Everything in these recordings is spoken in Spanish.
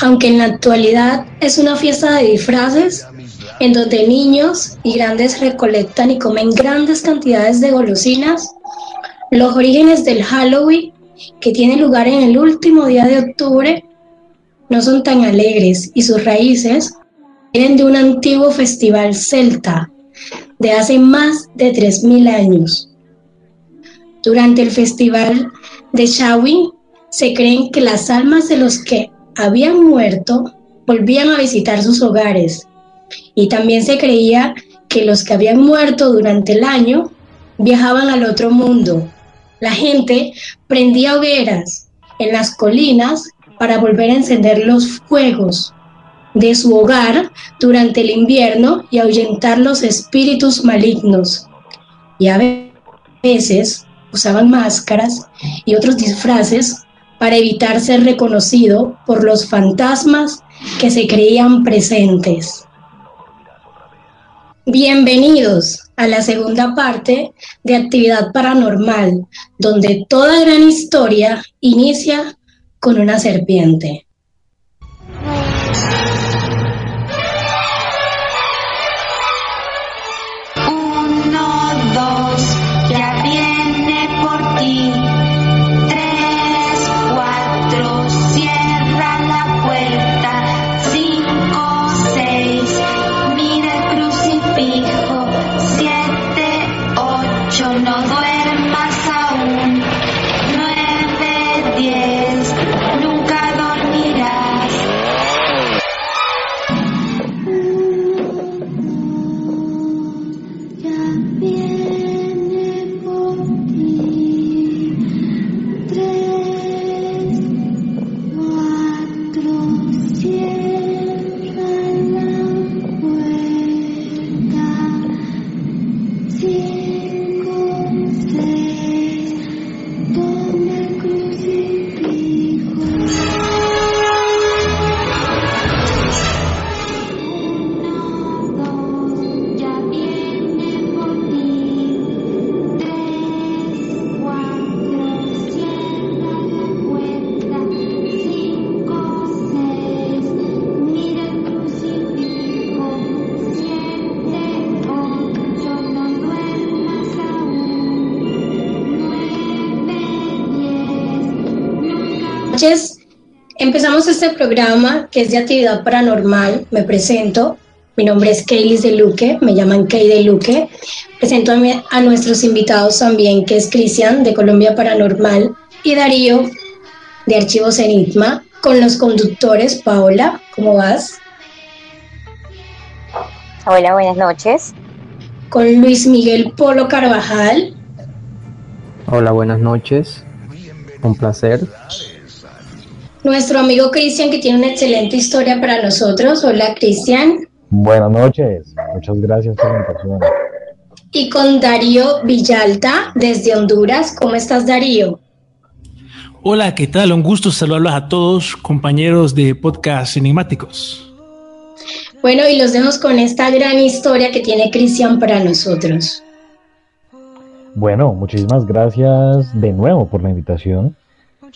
aunque en la actualidad es una fiesta de disfraces en donde niños y grandes recolectan y comen grandes cantidades de golosinas, los orígenes del Halloween, que tiene lugar en el último día de octubre, no son tan alegres y sus raíces vienen de un antiguo festival celta de hace más de 3.000 años. Durante el festival de Shawin se creen que las almas de los que habían muerto volvían a visitar sus hogares y también se creía que los que habían muerto durante el año viajaban al otro mundo. La gente prendía hogueras en las colinas para volver a encender los fuegos de su hogar durante el invierno y ahuyentar los espíritus malignos. Y a veces usaban máscaras y otros disfraces para evitar ser reconocido por los fantasmas que se creían presentes. Bienvenidos a la segunda parte de Actividad Paranormal, donde toda gran historia inicia con una serpiente. Empezamos este programa que es de actividad paranormal. Me presento. Mi nombre es Kaylis de Luque, me llaman Kay de Luque. Presento a, nuestros invitados también, que es Cristian de Colombia Paranormal y Darío de Archivos Enigma, con los conductores. Paola, ¿cómo vas? Hola, buenas noches. Con Luis Miguel Polo Carvajal. Hola, buenas noches. Un placer nuestro amigo Cristian, que tiene una excelente historia para nosotros. Hola, Cristian. Buenas noches, muchas gracias por la invitación. Y con Darío Villalta, desde Honduras. ¿Cómo estás, Darío? Hola, ¿qué tal? Un gusto saludarlos a todos, compañeros de podcast enigmáticos. Bueno, y los dejo con esta gran historia que tiene Cristian para nosotros. Bueno, muchísimas gracias de nuevo por la invitación.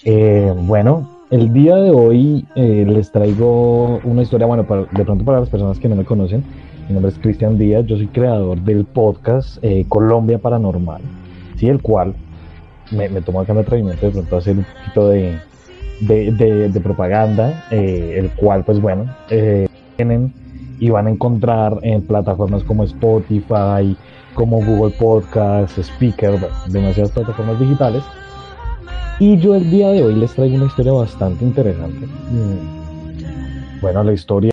Eh, bueno, el día de hoy eh, les traigo una historia, bueno, de pronto para las personas que no me conocen, mi nombre es Cristian Díaz, yo soy creador del podcast eh, Colombia Paranormal, ¿sí? el cual me, me tomo acá el atrevimiento de pronto hacer un poquito de, de, propaganda, eh, el cual pues bueno, tienen y van a encontrar en plataformas como Spotify, como Google Podcast, Speaker, demasiadas plataformas digitales y yo el día de hoy les traigo una historia bastante interesante. Mm. Bueno, la historia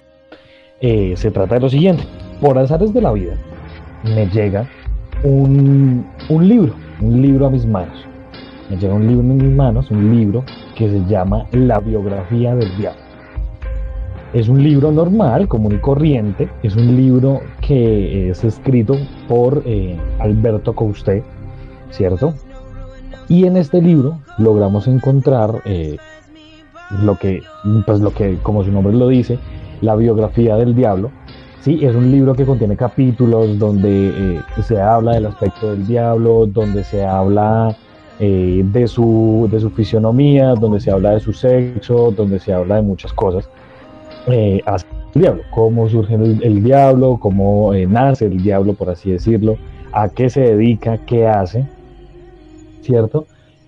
eh, se trata de lo siguiente. Por azares de la vida, me llega un, libro, un libro a mis manos. Me llega un libro en mis manos, un libro que se llama La biografía del diablo. Es un libro normal, común y corriente. Es un libro que es escrito por eh, Alberto Coustet, ¿cierto? Y en este libro logramos encontrar eh, lo que, pues lo que, como su nombre lo dice, la biografía del diablo. Sí, es un libro que contiene capítulos donde eh, se habla del aspecto del diablo, donde se habla eh, de, su, de su fisionomía, donde se habla de su sexo, donde se habla de muchas cosas. eh, el diablo, cómo surge el, diablo, cómo eh, nace el diablo, por así decirlo, a qué se dedica, qué hace, ¿cierto?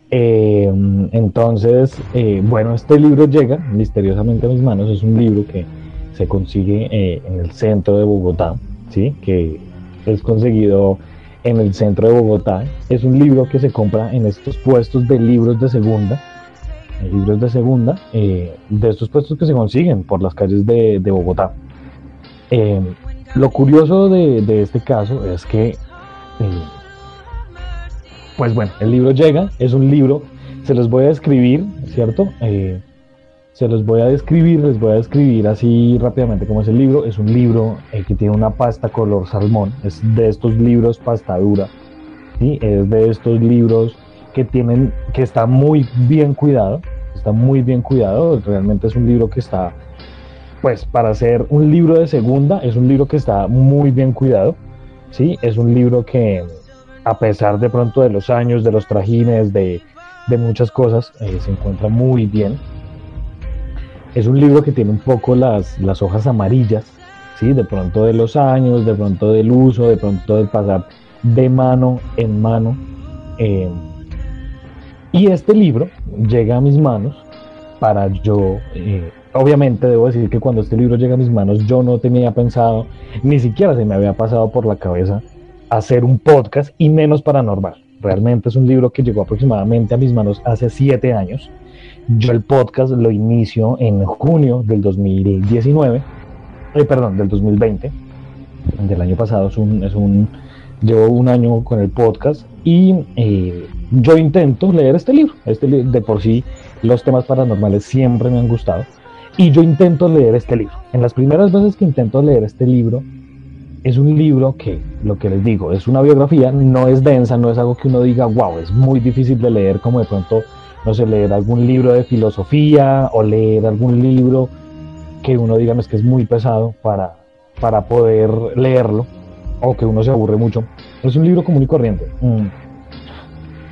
Eh, entonces, bueno, este libro llega misteriosamente a mis manos, es un libro que se consigue en el centro de Bogotá, ¿sí? Que es conseguido en el centro de Bogotá. Es un libro que se compra en estos puestos de libros de segunda, libros de segunda, eh, de estos puestos que se consiguen por las calles de, Bogotá. Eh, lo curioso de, este caso es que, eh, pues bueno, el libro llega, es un libro, se los voy a escribir, ¿cierto? se los voy a describir, les voy a describir así rápidamente cómo es el libro. Es un libro que tiene una pasta color salmón, es de estos libros pasta dura, ¿sí? es de estos libros que tienen, que está muy bien cuidado, está muy bien cuidado, realmente es un libro que está, pues para ser un libro de segunda, es un libro que está muy bien cuidado, ¿sí? Es un libro que a pesar de pronto de los años, de los trajines, de, de muchas cosas, eh, se encuentra muy bien. Es un libro que tiene un poco las, las hojas amarillas, ¿sí? De pronto de los años, de pronto del uso, de pronto de pasar de mano en mano. Eh, y este libro llega a mis manos para yo, eh, obviamente debo decir que cuando este libro llega a mis manos yo no tenía pensado, ni siquiera se me había pasado por la cabeza hacer un podcast y menos paranormal. Realmente es un libro que llegó aproximadamente a mis manos hace siete años. Yo el podcast lo inicio en junio del 2019, eh, perdón, del 2020, del año pasado. Es un, es un, llevo un año con el podcast y eh, yo intento leer este libro. Este de por sí los temas paranormales siempre me han gustado y yo intento leer este libro. En las primeras veces que intento leer este libro, es un libro que, lo que les digo, es una biografía, no es densa, no es algo que uno diga, wow, es muy difícil de leer, como de pronto, no sé, leer algún libro de filosofía o leer algún libro que uno diga, es que es muy pesado para, para poder leerlo o que uno se aburre mucho. Es un libro común y corriente. Mm.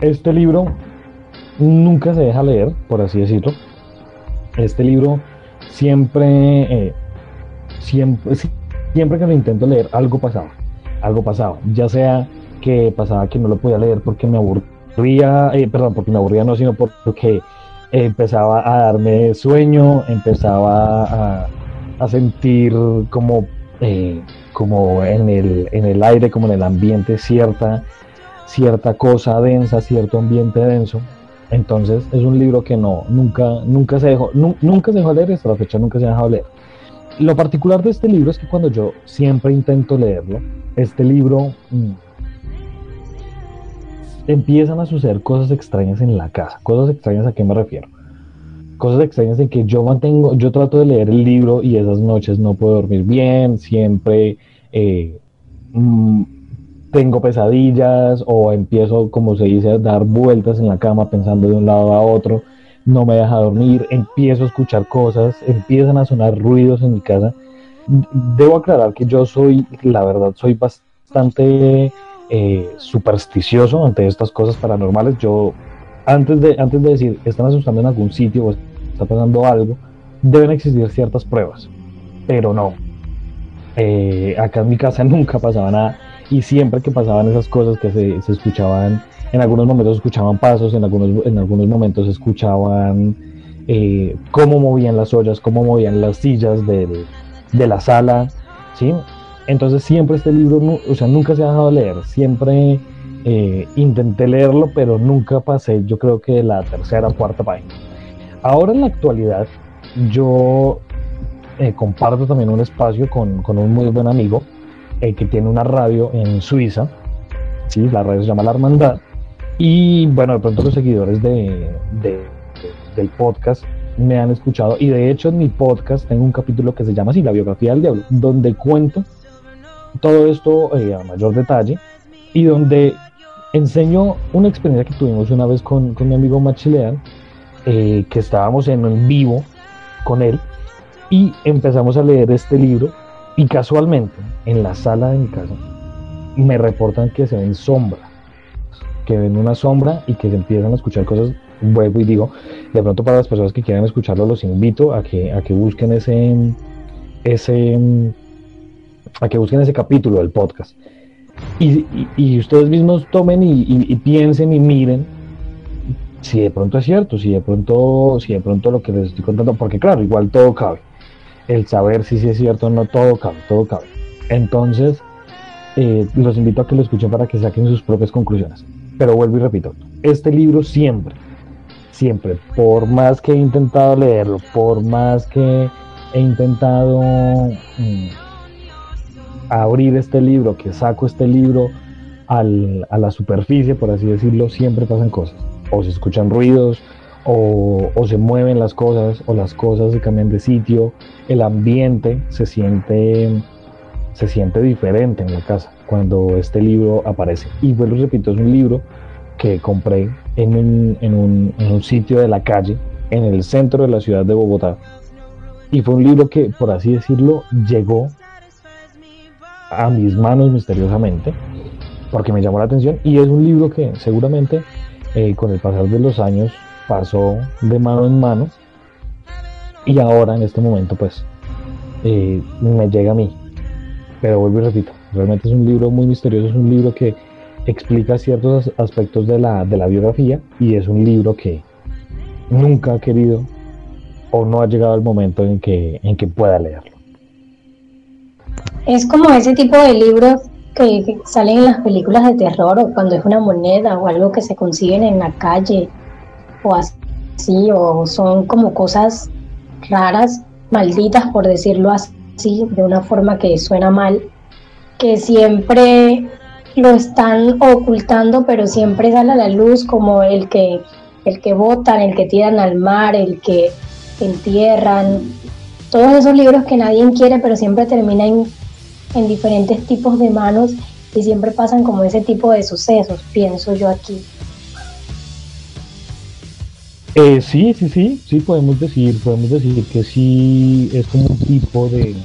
Este libro nunca se deja leer, por así decirlo. Este libro siempre, eh, siempre, siempre que lo intento leer, algo pasaba. Algo pasaba. Ya sea que pasaba que no lo podía leer porque me aburría, eh, perdón, porque me aburría no, sino porque empezaba a darme sueño, empezaba a, sentir como, eh, como en, el, en el aire, como en el ambiente cierta cierta cosa densa, cierto ambiente denso. Entonces es un libro que no, nunca, nunca se dejó, nunca se dejó leer, hasta la fecha nunca se ha dejado leer. Lo particular de este libro es que cuando yo siempre intento leerlo, este libro mm, empiezan a suceder cosas extrañas en la casa. Cosas extrañas a qué me refiero. Cosas extrañas en que yo mantengo, yo trato de leer el libro y esas noches no puedo dormir bien, siempre eh, mm, tengo pesadillas o empiezo, como se dice, a dar vueltas en la cama pensando de un lado a otro, no me deja dormir, empiezo a escuchar cosas, empiezan a sonar ruidos en mi casa. Debo aclarar que yo soy, la verdad, soy bastante eh, supersticioso ante estas cosas paranormales. Yo, antes de, antes de decir, están asustando en algún sitio o está pasando algo, deben existir ciertas pruebas, pero no. Eh, acá en mi casa nunca pasaba nada y siempre que pasaban esas cosas que se, se escuchaban, en algunos momentos escuchaban pasos, en algunos, en algunos momentos escuchaban eh, cómo movían las ollas, cómo movían las sillas de la sala, ¿sí? Entonces siempre este libro, o sea, nunca se ha dejado leer, siempre eh, intenté leerlo, pero nunca pasé, yo creo que la tercera o cuarta página. Ahora en la actualidad, yo eh, comparto también un espacio con, con un muy buen amigo, que tiene una radio en Suiza, ¿sí? la radio se llama La Hermandad, y bueno, de pronto los seguidores de, del podcast me han escuchado, y de hecho en mi podcast tengo un capítulo que se llama así, La biografía del diablo, donde cuento todo esto eh, a mayor detalle, y donde enseño una experiencia que tuvimos una vez con, con mi amigo Machilean, eh, que estábamos en, en vivo con él, y empezamos a leer este libro y casualmente, en la sala de mi casa, me reportan que se ven sombras, que ven una sombra y que se empiezan a escuchar cosas. Vuelvo y digo, de pronto para las personas que quieran escucharlo, los invito a que, a que busquen ese, ese, a que busquen ese capítulo del podcast. Y, ustedes mismos tomen y, piensen y miren si de pronto es cierto, si de pronto, si de pronto lo que les estoy contando, porque claro, igual todo cabe. El saber si, si es cierto o no, todo cabe, todo cabe. Entonces, eh, los invito a que lo escuchen para que saquen sus propias conclusiones. Pero vuelvo y repito, este libro siempre, siempre, por más que he intentado leerlo, por más que he intentado mm, abrir este libro, que saco este libro a la superficie, por así decirlo, siempre pasan cosas. O se escuchan ruidos, o, se mueven las cosas, o las cosas se cambian de sitio, el ambiente se siente, se siente diferente en la casa cuando este libro aparece. Y vuelvo repito, es un libro que compré en un, en un sitio de la calle, en el centro de la ciudad de Bogotá. Y fue un libro que, por así decirlo, llegó a mis manos misteriosamente, porque me llamó la atención y es un libro que seguramente eh, con el pasar de los años pasó de mano en mano y ahora en este momento pues eh, me llega a mí. Pero vuelvo y repito, realmente es un libro muy misterioso, es un libro que explica ciertos aspectos de la, de la biografía y es un libro que nunca ha querido o no ha llegado el momento en que, en que pueda leerlo. Es como ese tipo de libros que, salen en las películas de terror o cuando es una moneda o algo que se consiguen en la calle o así, o son como cosas raras, malditas por decirlo así, de una forma que suena mal, que siempre lo están ocultando, pero siempre sale a la luz como el que el que botan, el que tiran al mar, el que entierran, todos esos libros que nadie quiere, pero siempre terminan en diferentes tipos de manos y siempre pasan como ese tipo de sucesos, pienso yo aquí. Eh, sí, sí, sí, sí, podemos decir, podemos decir que sí es como un tipo de,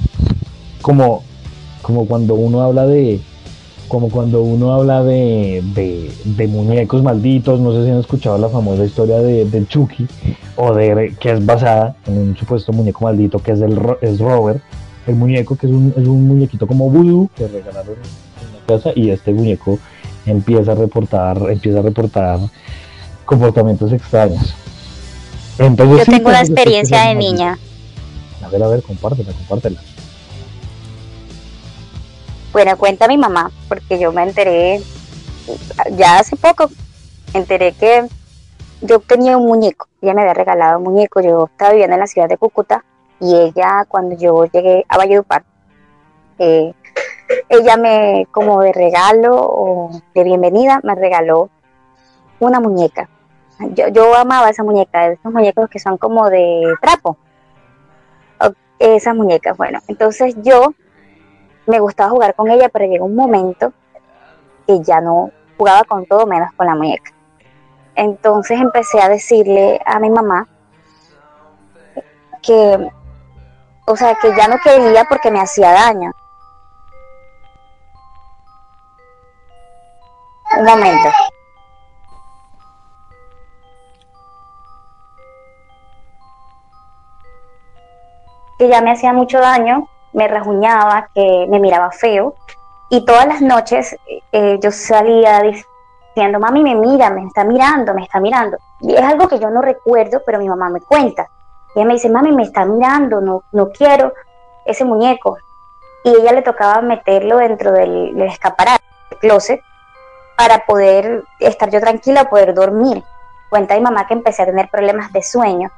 como, como cuando uno habla de, como cuando uno habla de, de, muñecos malditos, no sé si han escuchado la famosa historia de, Chucky, o de que es basada en un supuesto muñeco maldito que es, el, es Robert, el muñeco, que es un, es un muñequito como voodoo que regalaron en la casa y este muñeco empieza a reportar, empieza a reportar comportamientos extraños. Entonces, Yo tengo la pues, experiencia de niña. A ver, a ver, compártela, compártela. Bueno, cuenta mi mamá, porque yo me enteré ya hace poco, enteré que yo tenía un muñeco, ella me había regalado un muñeco, yo estaba viviendo en la ciudad de Cúcuta y ella cuando yo llegué a Valledupar, eh, ella me, como de regalo o de bienvenida, me regaló una muñeca. Yo, yo amaba esa muñeca, esos muñecos que son como de trapo. Esas muñecas, bueno, entonces yo me gustaba jugar con ella, pero llegó un momento que ya no jugaba con todo menos con la muñeca. Entonces empecé a decirle a mi mamá que o sea, que ya no quería porque me hacía daño. Un momento. Que ya me hacía mucho daño, me rajuñaba, que me miraba feo. Y todas las noches eh, yo salía diciendo, mami, me mira, me está mirando, me está mirando. Y es algo que yo no recuerdo, pero mi mamá me cuenta. Ella me dice, mami, me está mirando, no, no quiero ese muñeco. Y ella le tocaba meterlo dentro del, escaparate, del closet, para poder estar yo tranquila, poder dormir. Cuenta mi mamá que empecé a tener problemas de sueño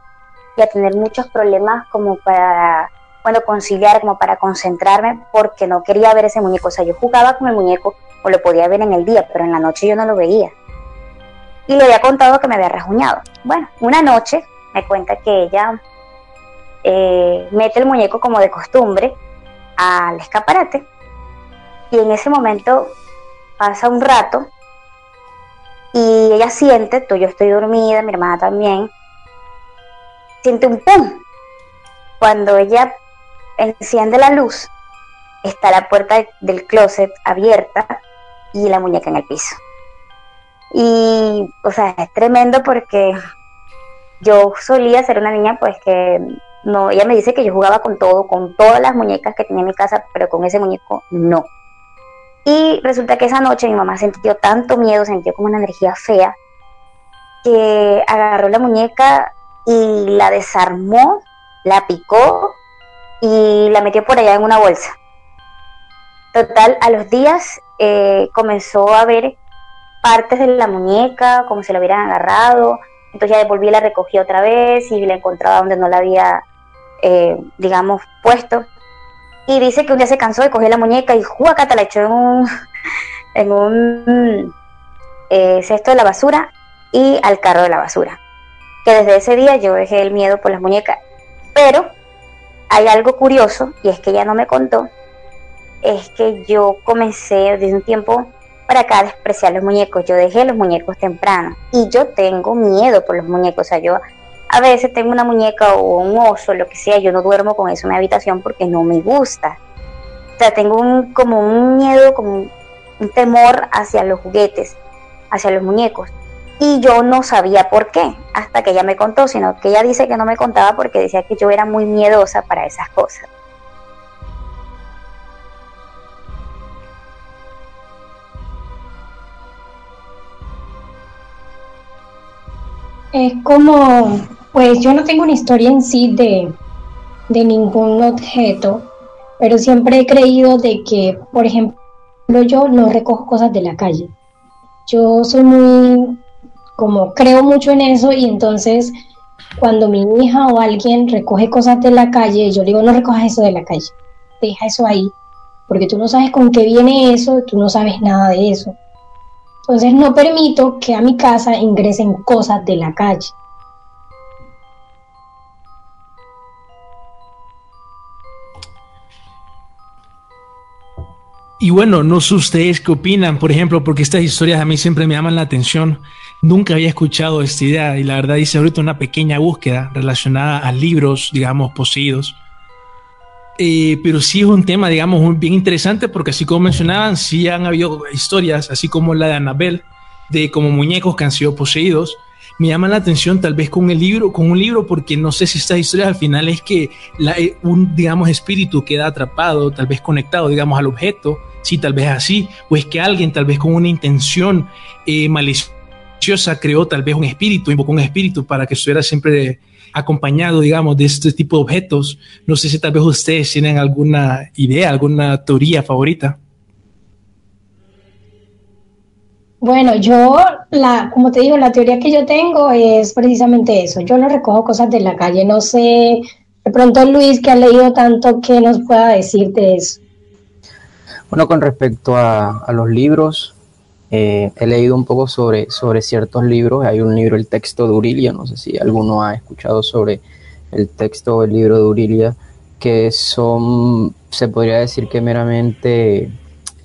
y a tener muchos problemas como para, bueno, conciliar, como para concentrarme, porque no quería ver ese muñeco. O sea, yo jugaba con el muñeco o lo podía ver en el día, pero en la noche yo no lo veía. Y le había contado que me había rajuñado. Bueno, una noche me cuenta que ella eh, mete el muñeco como de costumbre al escaparate y en ese momento pasa un rato y ella siente, tú, yo estoy dormida, mi hermana también, siente un pum. Cuando ella enciende la luz, está la puerta del closet abierta y la muñeca en el piso. Y, o sea, es tremendo porque yo solía ser una niña pues que no, ella me dice que yo jugaba con todo, con todas las muñecas que tenía en mi casa, pero con ese muñeco no. Y resulta que esa noche mi mamá sintió tanto miedo, sintió como una energía fea, que agarró la muñeca y la desarmó, la picó y la metió por allá en una bolsa. Total, a los días eh, comenzó a ver partes de la muñeca, como si la hubieran agarrado. Entonces ya volví y la recogí otra vez y la encontraba donde no la había, eh, digamos, puesto. Y dice que un día se cansó y cogió la muñeca y juacata la echó en un, en un eh, cesto de la basura y al carro de la basura. Que desde ese día yo dejé el miedo por las muñecas. Pero hay algo curioso y es que ella no me contó, es que yo comencé desde un tiempo para acá a despreciar los muñecos. Yo dejé los muñecos temprano y yo tengo miedo por los muñecos. O sea, yo a veces tengo una muñeca o un oso, lo que sea, yo no duermo con eso en mi habitación porque no me gusta. O sea, tengo un, como un miedo, como un temor hacia los juguetes, hacia los muñecos. Y yo no sabía por qué, hasta que ella me contó, sino que ella dice que no me contaba porque decía que yo era muy miedosa para esas cosas. Es como, pues yo no tengo una historia en sí de, de ningún objeto, pero siempre he creído de que, por ejemplo, yo no recojo cosas de la calle. Yo soy muy como creo mucho en eso y entonces cuando mi hija o alguien recoge cosas de la calle, yo le digo, no recojas eso de la calle, deja eso ahí, porque tú no sabes con qué viene eso, tú no sabes nada de eso. Entonces no permito que a mi casa ingresen cosas de la calle. Y bueno, no sé ustedes qué opinan, por ejemplo, porque estas historias a mí siempre me llaman la atención. Nunca había escuchado esta idea y la verdad hice ahorita una pequeña búsqueda relacionada a libros, digamos, poseídos. Eh, pero sí es un tema, digamos, bien interesante porque así como mencionaban, sí han habido historias, así como la de Annabelle, de como muñecos que han sido poseídos. Me llama la atención tal vez con el libro, con un libro, porque no sé si esta historia al final es que eh, un, digamos, espíritu queda atrapado, tal vez conectado, digamos, al objeto, sí, tal vez así, o es que alguien tal vez con una intención eh, maliciosa creó tal vez un espíritu, invocó un espíritu para que estuviera siempre acompañado, digamos, de este tipo de objetos. No sé si tal vez ustedes tienen alguna idea, alguna teoría favorita. Bueno, yo, la, como te digo, la teoría que yo tengo es precisamente eso. Yo no recojo cosas de la calle. No sé, de pronto Luis, que ha leído tanto, que nos pueda decir de eso. Bueno, con respecto a, a los libros, eh, he leído un poco sobre, sobre ciertos libros. Hay un libro, el texto de Urilia, no sé si alguno ha escuchado sobre el texto o el libro de Urilia, que son, se podría decir que meramente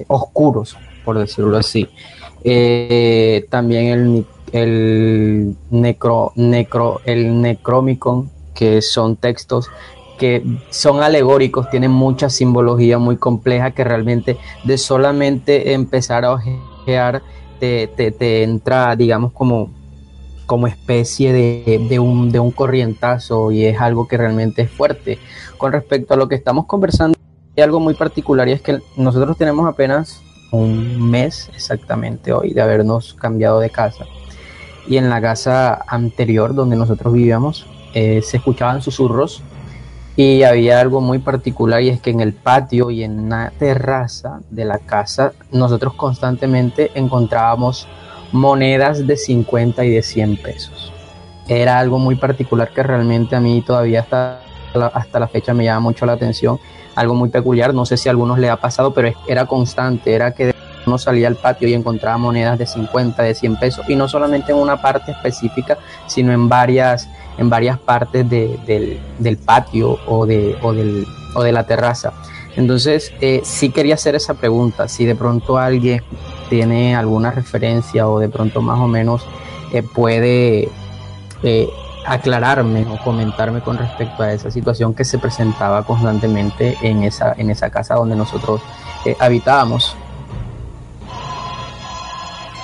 oscuros, por decirlo así. Eh, también el, el, necro, necro, el Necromicon, que son textos que son alegóricos, tienen mucha simbología muy compleja que realmente de solamente empezar a te, te, entra, digamos, como, como especie de, un, de un corrientazo y es algo que realmente es fuerte. Con respecto a lo que estamos conversando, hay algo muy particular y es que nosotros tenemos apenas un mes exactamente hoy de habernos cambiado de casa. Y en la casa anterior donde nosotros vivíamos eh, se escuchaban susurros y había algo muy particular y es que en el patio y en la terraza de la casa nosotros constantemente encontrábamos monedas de 50 y de 100 pesos. Era algo muy particular que realmente a mí todavía hasta la, hasta la fecha me llama mucho la atención. Algo muy peculiar, no sé si a algunos le ha pasado, pero era constante, era que uno salía al patio y encontraba monedas de 50, de 100 pesos, y no solamente en una parte específica, sino en varias en varias partes del, patio o de, o, del, o de la terraza. Entonces, eh, sí quería hacer esa pregunta, si de pronto alguien tiene alguna referencia o de pronto más o menos eh, puede eh, aclararme o comentarme con respecto a esa situación que se presentaba constantemente en esa, en esa casa donde nosotros habitábamos.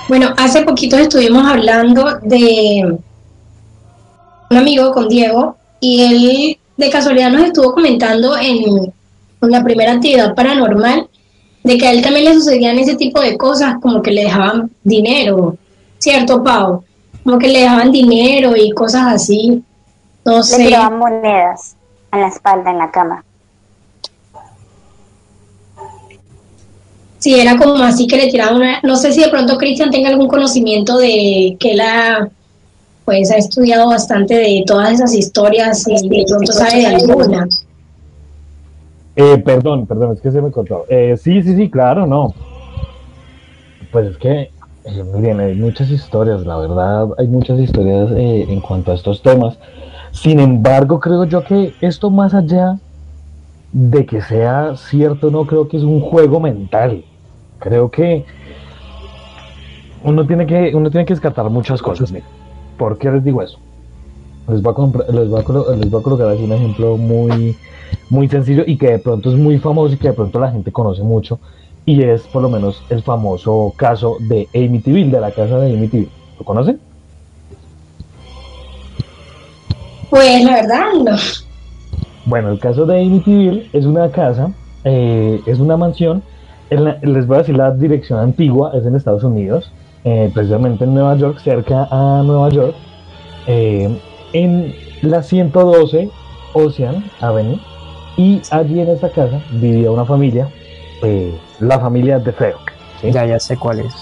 Bueno, hace poquito estuvimos hablando de un amigo con Diego y él de casualidad nos estuvo comentando en, la primera actividad paranormal de que a él también le sucedían ese tipo de cosas, como que le dejaban dinero, ¿cierto, Pau? Como que le dejaban dinero y cosas así. No sé. Le tiraban monedas en la espalda, en la cama. Sí, era como así que le tiraban una... No sé si de pronto Cristian tenga algún conocimiento de que la pues ha estudiado bastante de todas esas historias y de pronto sabe de alguna. Eh, perdón, perdón, es que se me cortó. Eh, sí, sí, sí, claro, no. Pues es que, eh, miren, hay muchas historias, la verdad, hay muchas historias eh, en cuanto a estos temas. Sin embargo, creo yo que esto más allá de que sea cierto, no creo que es un juego mental. Creo que uno tiene que, uno tiene que descartar muchas cosas. Mira. ¿Por qué les digo eso? Les voy a, les voy a, les voy a colocar aquí un ejemplo muy, muy sencillo y que de pronto es muy famoso y que de pronto la gente conoce mucho y es por lo menos el famoso caso de Amityville, de la casa de Amityville. ¿Lo conocen? Pues la verdad no. Bueno, el caso de Amityville es una casa, eh, es una mansión, les voy a decir la dirección antigua, es en Estados Unidos, eh, precisamente en Nueva York, cerca a Nueva York, eh, en la 112 Ocean Avenue, y allí en esta casa vivía una familia, eh, la familia de Feo. Ya, ya sé cuál es.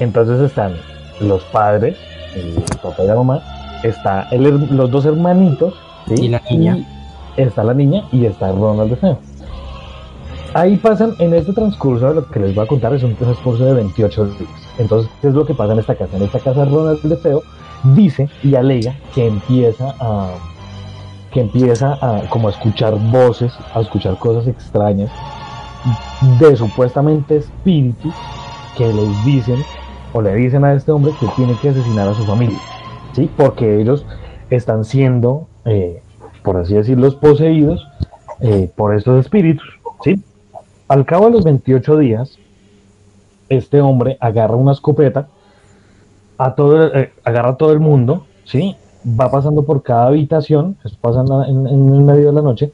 Entonces están los padres, el papá y la mamá, está los dos hermanitos, y la niña. está la niña y está Ronald de Feo. Ahí pasan, en este transcurso, lo que les voy a contar es un transcurso de 28 días. Entonces, ¿qué es lo que pasa en esta casa? En esta casa Ronald de Feo dice y alega que empieza a que empieza a como a escuchar voces, a escuchar cosas extrañas de supuestamente espíritus que les dicen o le dicen a este hombre que tiene que asesinar a su familia, ¿sí? Porque ellos están siendo, eh, por así decirlo, poseídos eh, por estos espíritus, ¿sí? Al cabo de los 28 días, este hombre agarra una escopeta, a todo, eh, agarra a todo el mundo, ¿sí? va pasando por cada habitación, pasa en, el medio de la noche,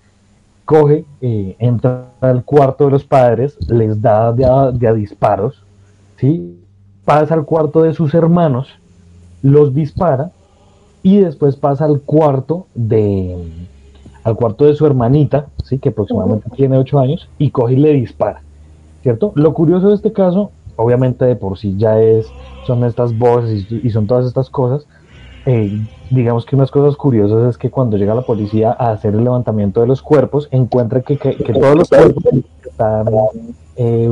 coge, eh, entra al cuarto de los padres, les da de a, disparos, ¿sí? pasa al cuarto de sus hermanos, los dispara y después pasa al cuarto de al cuarto de su hermanita, ¿sí? que aproximadamente tiene 8 años, y coge y le dispara. ¿Cierto? Lo curioso de este caso obviamente de por sí ya es, son estas voces y, son todas estas cosas. Eh, digamos que unas cosas curiosas es que cuando llega la policía a hacer el levantamiento de los cuerpos, encuentra que, todos los cuerpos están eh,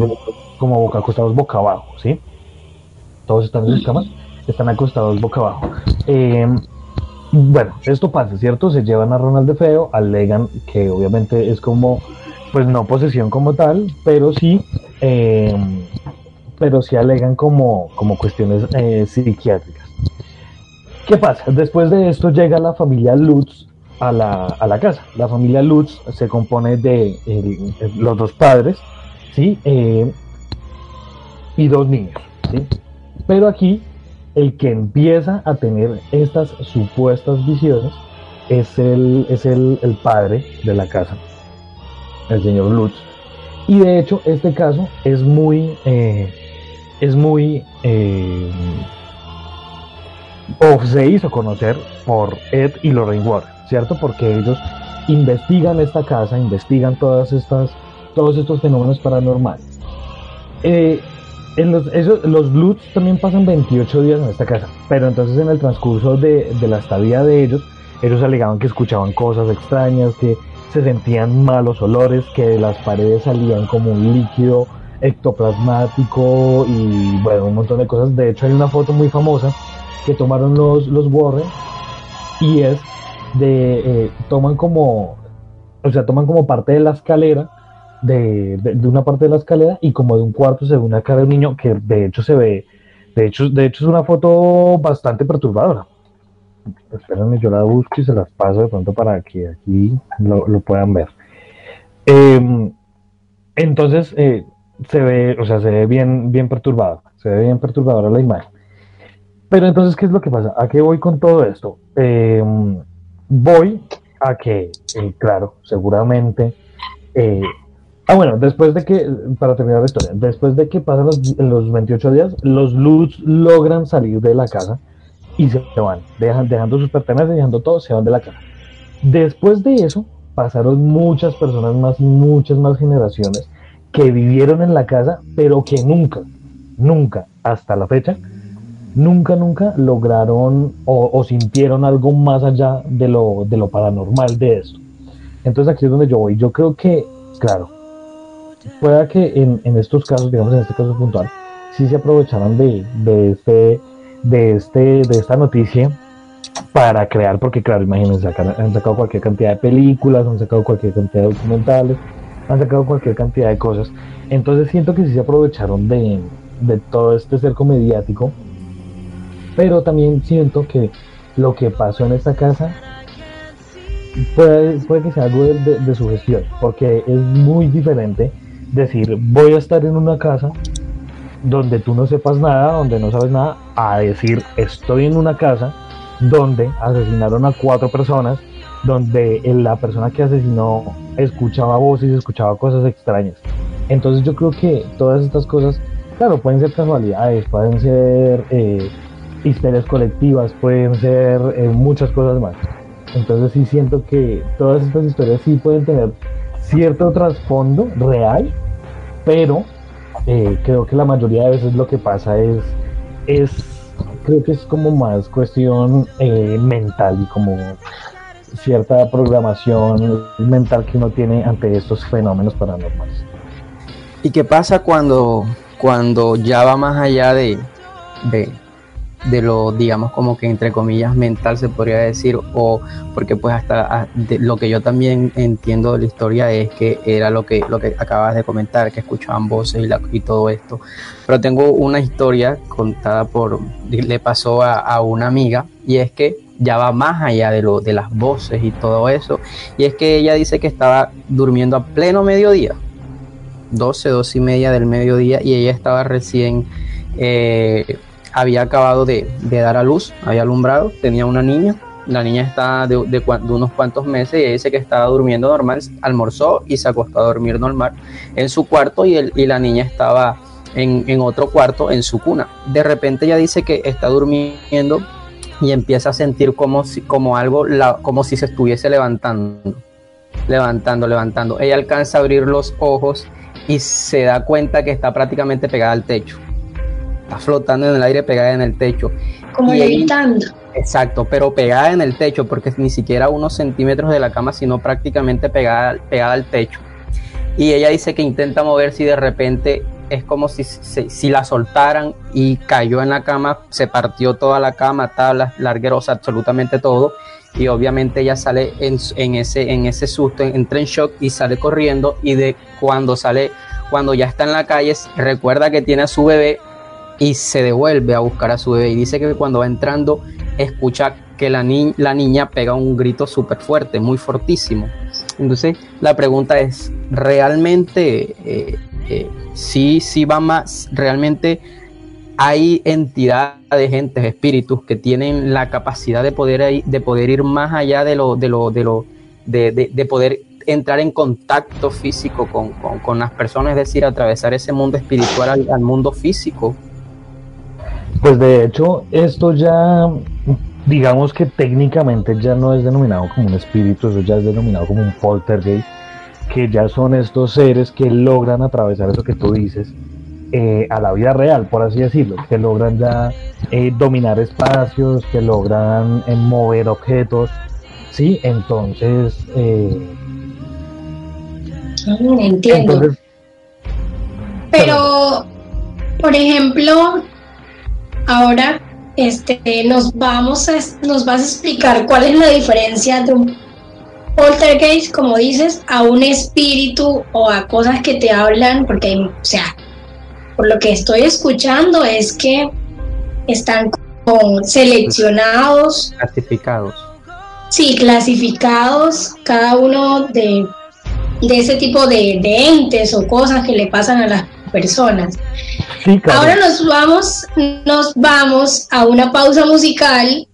como boca, acostados boca abajo, ¿sí? Todos están en sus camas, están acostados boca abajo. Eh, bueno, esto pasa, ¿cierto? Se llevan a Ronald de Feo, alegan que obviamente es como, pues no posesión como tal, pero sí pero sí alegan como, como cuestiones eh, psiquiátricas. ¿Qué pasa? Después de esto llega la familia Lutz a la, a la casa. La familia Lutz se compone de los dos padres, ¿sí? Eh, y dos niños, ¿sí? Pero aquí el que empieza a tener estas supuestas visiones es el, es el, el padre de la casa, el señor Lutz. Y de hecho este caso es muy, eh, es muy... Eh, o se hizo conocer por Ed y Lorraine Warren, ¿cierto? Porque ellos investigan esta casa, investigan todas estas, todos estos fenómenos paranormales. Eh, en los, los también pasan 28 días en esta casa, pero entonces en el transcurso de, de la estadía de ellos, ellos alegaban que escuchaban cosas extrañas, que se sentían malos olores, que de las paredes salían como un líquido ectoplasmático y bueno, un montón de cosas. De hecho, hay una foto muy famosa que tomaron los, los Warren y es de, eh, toman como, o sea, toman como parte de la escalera, de, de, una parte de la escalera y como de un cuarto se ve una cara de un niño que de hecho se ve, de hecho, de hecho es una foto bastante perturbadora. Espérenme, yo la busco y se las paso de pronto para que aquí lo, lo puedan ver. Em, entonces, eh, se ve, o sea, se ve bien, bien perturbado, se ve bien perturbadora la imagen. Pero entonces, ¿qué es lo que pasa? ¿A qué voy con todo esto? Eh, voy a que, eh, claro, seguramente... Eh, ah, bueno, después de que, para terminar la historia, después de que pasan los, los 28 días, los Lutz logran salir de la casa y se van, dejan, dejando sus pertenencias, dejando todo, se van de la casa. Después de eso, pasaron muchas personas más muchas más generaciones que vivieron en la casa, pero que nunca, nunca, hasta la fecha, nunca, nunca lograron o, sintieron algo más allá de lo, de lo paranormal de esto. Entonces aquí es donde yo voy. Yo creo que, claro, pueda que en, en estos casos, digamos en este caso puntual, sí se aprovecharan de, de, este, de, este, de esta noticia para crear, porque claro, imagínense, han sacado cualquier cantidad de películas, han sacado cualquier cantidad de documentales, han sacado cualquier cantidad de cosas. Entonces siento que sí se aprovecharon de, de todo este cerco mediático pero también siento que lo que pasó en esta casa puede, puede que sea algo de, su gestión, porque es muy diferente decir voy a estar en una casa donde tú no sepas nada, donde no sabes nada, a decir estoy en una casa donde asesinaron a cuatro personas, donde la persona que asesinó escuchaba voces, escuchaba cosas extrañas. Entonces yo creo que todas estas cosas, claro, pueden ser casualidades, pueden ser eh, historias colectivas, pueden ser eh, muchas cosas más. Entonces sí siento que todas estas historias sí pueden tener cierto trasfondo real, pero eh, creo que la mayoría de veces lo que pasa es, es creo que es como más cuestión eh, mental y como cierta programación mental que uno tiene ante estos fenómenos paranormales. ¿Y qué pasa cuando, cuando ya va más allá de, de, de lo, digamos, como que entre comillas mental se podría decir, o porque pues hasta lo que yo también entiendo de la historia es que era lo que, lo que acabas de comentar, que escuchaban voces y, y todo esto. Pero tengo una historia contada por, le pasó a, a una amiga, y es que ya va más allá de, lo, de las voces y todo eso, y es que ella dice que estaba durmiendo a pleno mediodía, 12, 12 y media del mediodía, y ella estaba recién... Eh, había acabado de, dar a luz, había alumbrado, tenía una niña, la niña está de, unos cuantos meses y ella dice que estaba durmiendo normal, almorzó y se acostó a dormir normal en su cuarto y, y la niña estaba en, otro cuarto en su cuna. De repente ella dice que está durmiendo y empieza a sentir como si, como algo, como si se estuviese levantando, levantando, levantando. Ella alcanza a abrir los ojos y se da cuenta que está prácticamente pegada al techo está flotando en el aire pegada en el techo. Como levitando. Exacto, pero pegada en el techo, porque ni siquiera unos centímetros de la cama, sino prácticamente pegada, pegada al techo. Y ella dice que intenta moverse y de repente es como si, si, la soltaran y cayó en la cama, se partió toda la cama, tablas, largueros, absolutamente todo. Y obviamente ella sale en, en, ese, en ese susto, entra en shock y sale corriendo. Y de cuando sale, cuando ya está en la calle, recuerda que tiene a su bebé, y se devuelve a buscar a su bebé y dice que cuando va entrando escucha que la, la niña pega un grito súper fuerte, muy fortísimo. Entonces la pregunta es, ¿realmente eh, eh, sí, sí va más, realmente hay entidades, gentes, espíritus que tienen la capacidad de poder, de poder ir más allá de lo, de lo, de lo, de, poder entrar en contacto físico con, las personas, es decir, atravesar ese mundo espiritual al mundo físico. Pues de hecho, esto ya, digamos que técnicamente ya no es denominado como un espíritu, eso ya es denominado como un poltergeist, que ya son estos seres que logran atravesar eso que tú dices eh, a la vida real, por así decirlo, que logran ya eh, dominar espacios, que logran eh, mover objetos, ¿sí? Entonces... Entiendo. pero, por ejemplo, Ahora este, nos, vamos a, nos vas a explicar cuál es la diferencia de un poltergeist, como dices, a un espíritu o a cosas que te hablan, porque, o sea, por lo que estoy escuchando es que están con seleccionados. Clasificados. Sí, clasificados, cada uno de, de ese tipo de, de entes o cosas que le pasan a las personas. Ahora nos vamos, nos vamos a una pausa musical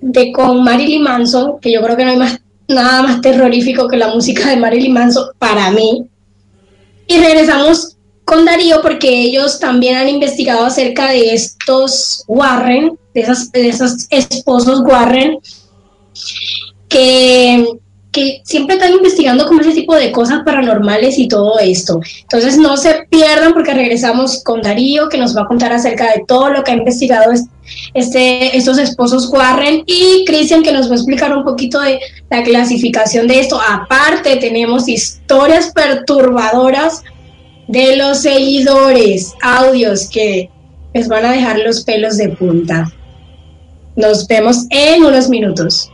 de con Marilyn Manson, que yo creo que no hay más nada más terrorífico que la música de Marilyn Manson para mí. Y regresamos con Darío porque ellos también han investigado acerca de estos Warren, de, de esos esposos Warren, que, que siempre están investigando como ese tipo de cosas paranormales y todo esto. Entonces no se pierdan porque regresamos con Darío que nos va a contar acerca de todo lo que ha investigado este, estos esposos Warren y Cristian que nos va a explicar un poquito de la clasificación de esto. Aparte tenemos historias perturbadoras de los seguidores, audios que les van a dejar los pelos de punta. Nos vemos en unos minutos.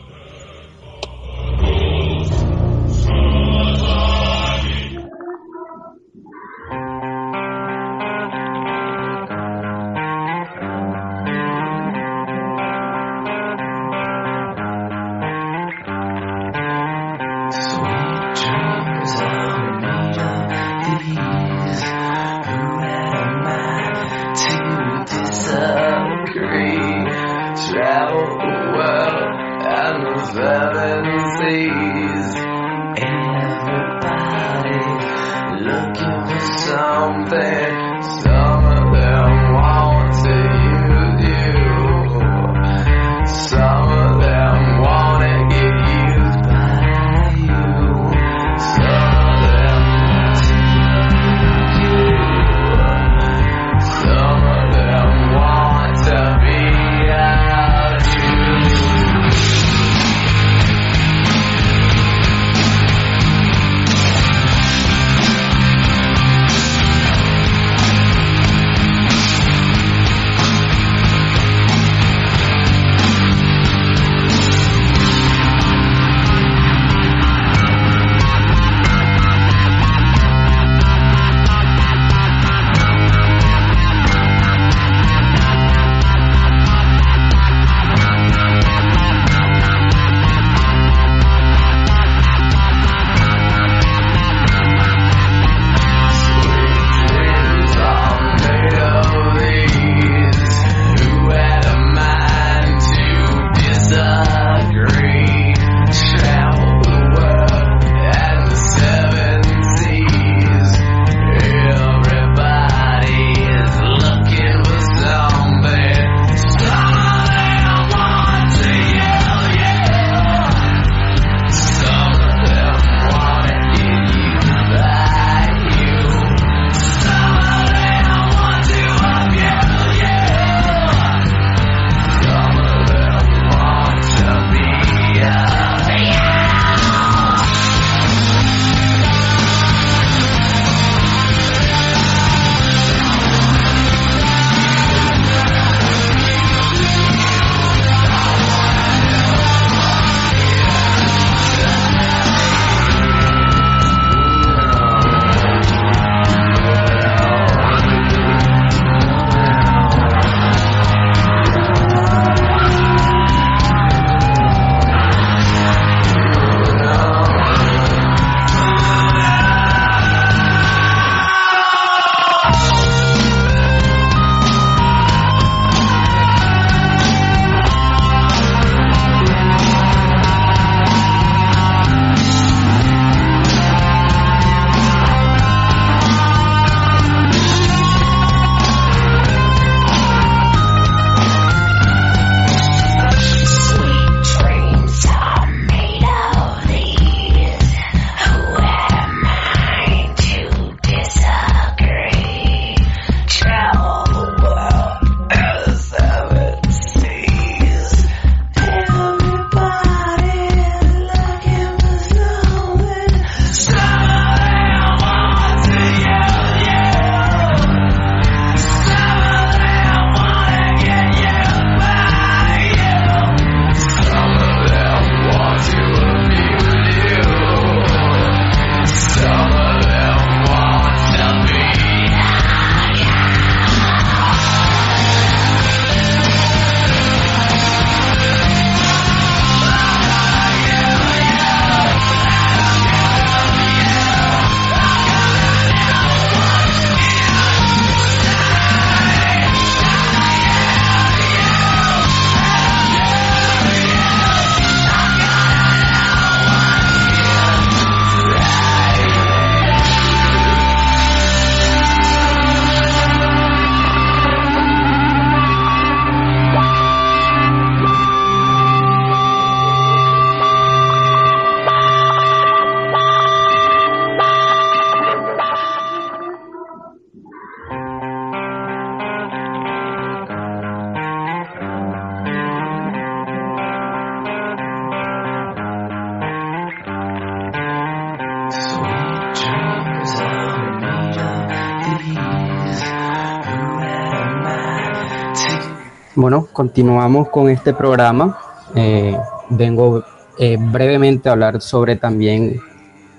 Continuamos con este programa. Eh, vengo eh, brevemente a hablar sobre también,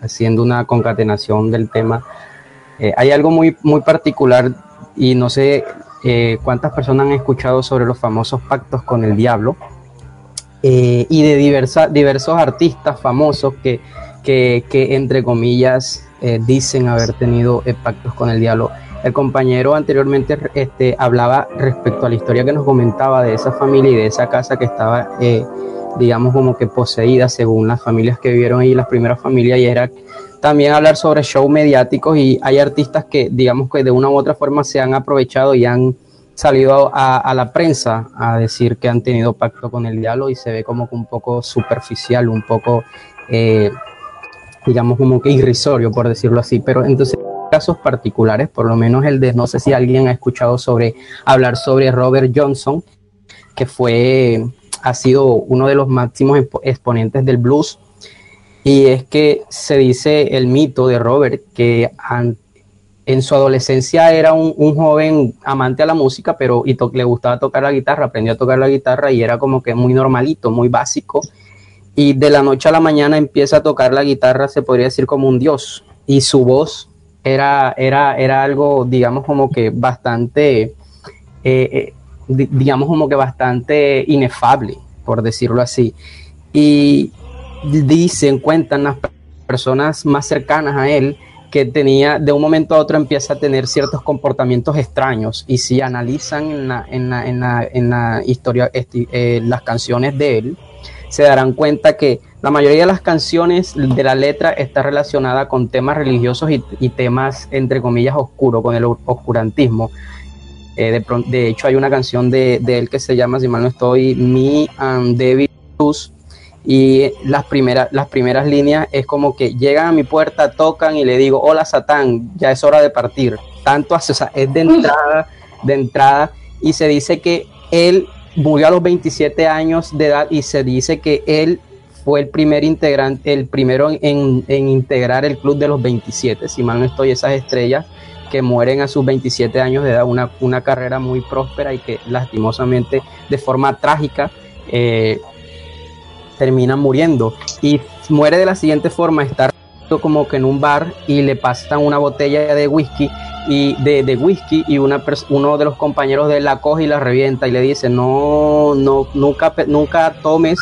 haciendo una concatenación del tema. Eh, hay algo muy, muy particular y no sé cuántas personas han escuchado sobre los famosos pactos con el diablo y de diversa, diversos artistas famosos que, que, que entre comillas, dicen haber tenido pactos con el diablo. El compañero anteriormente este, hablaba respecto a la historia que nos comentaba de esa familia y de esa casa que estaba, eh, digamos, como que poseída según las familias que vivieron ahí, las primeras familias, y era también hablar sobre shows mediáticos y hay artistas que, digamos, que de una u otra forma se han aprovechado y han salido a, la prensa a decir que han tenido pacto con el diablo y se ve como que un poco superficial, un poco, eh, digamos, como que irrisorio, por decirlo así. Pero entonces casos particulares, por lo menos el de, no sé si alguien ha escuchado sobre hablar sobre Robert Johnson, que fue, ha sido uno de los máximos exponentes del blues. Y es que se dice el mito de Robert que en su adolescencia era un, joven amante a la música, pero y le gustaba tocar la guitarra, aprendió a tocar la guitarra y era como que muy normalito, muy básico. Y de la noche a la mañana empieza a tocar la guitarra, se podría decir como un dios. Y su voz era, era, era algo, digamos, como que bastante, eh, eh, digamos, como que bastante inefable, por decirlo así. Y dicen, cuentan las personas más cercanas a él, que tenía, de un momento a otro empieza a tener ciertos comportamientos extraños. Y si analizan en la, en la, en la, historia, eh, las canciones de él, se darán cuenta que la mayoría de las canciones de la letra está relacionada con temas religiosos y, temas, entre comillas, oscuros, con el oscurantismo. Eh, de, hecho, hay una canción de, él que se llama, si mal no estoy, Me and David Y las primeras, las primeras líneas es como que llegan a mi puerta, tocan y le digo, hola Satán, ya es hora de partir. Tanto hace, o sea, es de entrada, de entrada, y se dice que él murió a los 27 años de edad y se dice que él fue el primer integrante, el primero en, integrar el club de los 27, si mal no estoy, esas estrellas que mueren a sus 27 años de edad, una, una carrera muy próspera y que lastimosamente de forma trágica eh, terminan muriendo. Y muere de la siguiente forma, está como que en un bar y le pasan una botella de whisky y de, de whisky y una uno de los compañeros de él la coge y la revienta y le dice no no nunca nunca tomes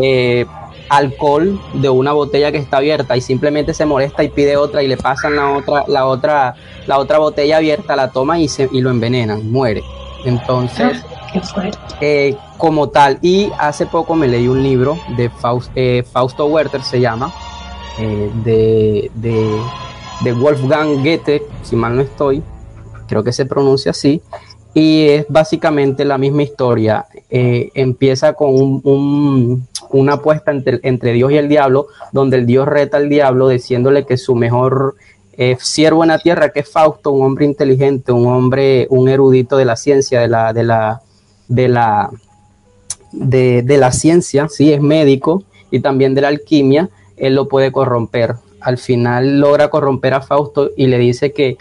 eh, alcohol de una botella que está abierta y simplemente se molesta y pide otra y le pasan la otra, la otra, la otra botella abierta, la toma y, se, y lo envenenan, muere. Entonces, ah, eh, como tal, y hace poco me leí un libro de eh, Fausto Werther, se llama, eh, de, de, de Wolfgang Goethe, si mal no estoy, creo que se pronuncia así, y es básicamente la misma historia. Eh, empieza con un, una apuesta entre, Dios y el diablo, donde el Dios reta al diablo diciéndole que su mejor eh, siervo en la tierra, que es Fausto, un hombre inteligente, un hombre, un erudito de la ciencia, de la, de la, de la, de, la ciencia, sí, es médico y también de la alquimia, él lo puede corromper. Al final logra corromper a Fausto y le dice que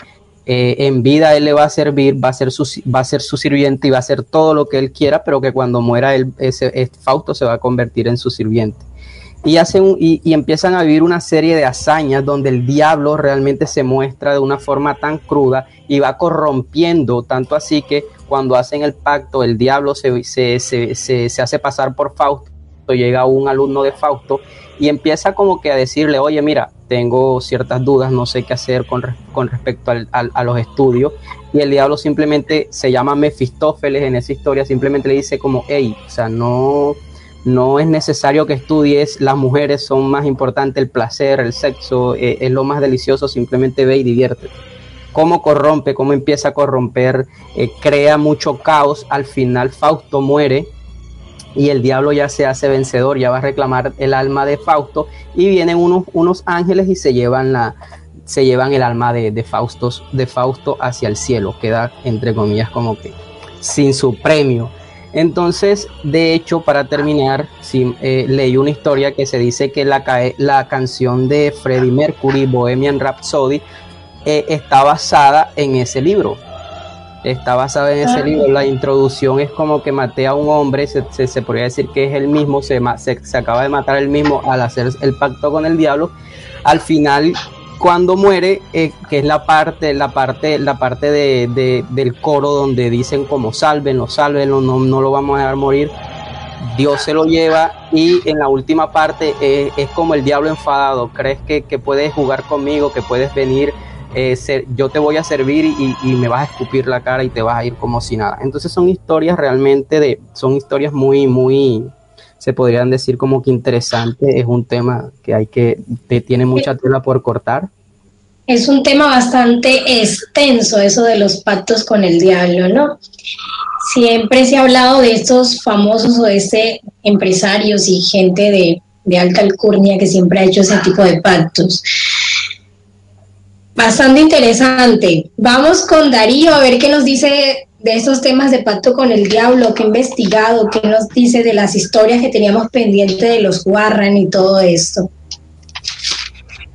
eh, en vida él le va a servir, va a, ser su, va a ser su sirviente y va a hacer todo lo que él quiera, pero que cuando muera él, ese, Fausto se va a convertir en su sirviente. Y, hacen, y, empiezan a vivir una serie de hazañas donde el diablo realmente se muestra de una forma tan cruda y va corrompiendo, tanto así que cuando hacen el pacto, el diablo se, se, se, se hace pasar por Fausto, llega un alumno de Fausto y empieza como que a decirle, oye, mira, tengo ciertas dudas, no sé qué hacer con, con respecto a los estudios. Y el diablo simplemente se llama Mefistófeles en esa historia, simplemente le dice como, hey, o sea, no, no es necesario que estudies, las mujeres son más importantes, el placer, el sexo, eh, es lo más delicioso, simplemente ve y diviértete. Cómo corrompe, cómo empieza a corromper, eh, crea mucho caos, al final Fausto muere y el diablo ya se hace vencedor, ya va a reclamar el alma de Fausto y vienen unos, unos ángeles y se llevan la se llevan el alma de, de, de Fausto hacia el cielo, queda entre comillas como que sin su premio. Entonces, de hecho, para terminar, eh, leí una historia que se dice que la, la canción de Freddie Mercury, Bohemian Rhapsody, eh, está basada en ese libro. Está basado en ese Ah. libro. La introducción es como que maté a un hombre, se, se, se podría decir que es el mismo, se, se, se acaba de matar el mismo al hacer el pacto con el diablo. Al final, cuando muere, eh, que es la parte, la parte, la parte de, de- del coro donde dicen como sálvenlo, sálvenlo, no, no lo vamos a dejar morir. Dios se lo lleva y en la última parte eh, es como el diablo enfadado. ¿Crees que, que puedes jugar conmigo, que puedes venir? Eh, ser- yo te voy a servir y, y me vas a escupir la cara y te vas a ir como si nada. Entonces son historias realmente de, son historias muy, muy, se podrían decir como que interesantes. Es un tema que hay que, te tiene mucha tela por cortar. Es un tema bastante extenso eso de los pactos con el diablo, ¿no? Siempre se ha hablado de estos famosos o de este empresarios y gente de, de alta alcurnia que siempre ha hecho ese tipo de pactos. Bastante interesante. Vamos con Darío a ver qué nos dice de esos temas de pacto con el diablo, qué investigado, qué nos dice de las historias que teníamos pendiente de los Warren y todo esto.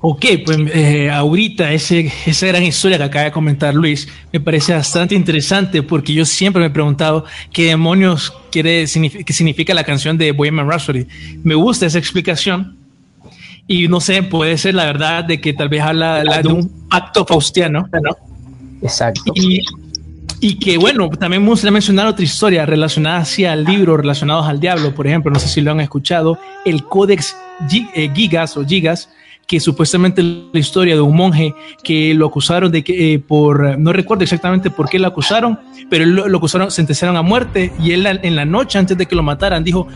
Ok, pues eh, ahorita ese, esa gran historia que acaba de comentar Luis me parece bastante interesante porque yo siempre me he preguntado qué demonios quiere, qué significa la canción de Bohemian Rhapsody. Me gusta esa explicación y no sé, puede ser la verdad de que tal vez habla la- de un pacto faustiano, ¿no? Exacto. Y, y que bueno, también me gustaría mencionar otra historia relacionada hacia al libro, relacionados al diablo, por ejemplo, no sé si lo han escuchado, el Codex Gi- eh, Gigas o Gigas, que supuestamente es la historia de un monje que lo acusaron de que eh, por, no recuerdo exactamente por qué lo acusaron, pero lo, lo acusaron, sentenciaron a muerte y él en la noche antes de que lo mataran dijo,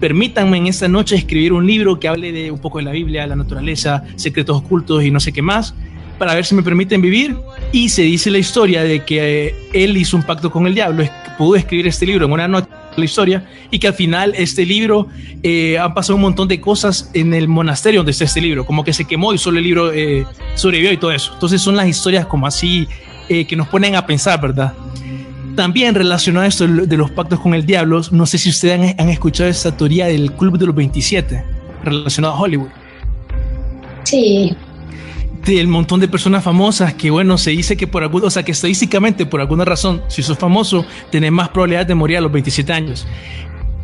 permítanme en esta noche escribir un libro que hable de un poco de la Biblia, la naturaleza, secretos ocultos y no sé qué más, para ver si me permiten vivir. Y se dice la historia de que eh, él hizo un pacto con el diablo, pudo escribir este libro en una noche la historia y que al final este libro eh, han pasado un montón de cosas en el monasterio donde está este libro, como que se quemó y solo el libro eh, sobrevivió y todo eso. Entonces son las historias como así eh, que nos ponen a pensar, ¿verdad? También relacionado a esto de los pactos con el diablo, no sé si ustedes han, han escuchado esa teoría del Club de los 27 relacionado a Hollywood Sí, del montón de personas famosas que, bueno, se dice que por algún, o sea, que estadísticamente, por alguna razón, si sos famoso, tenés más probabilidad de morir a los 27 años.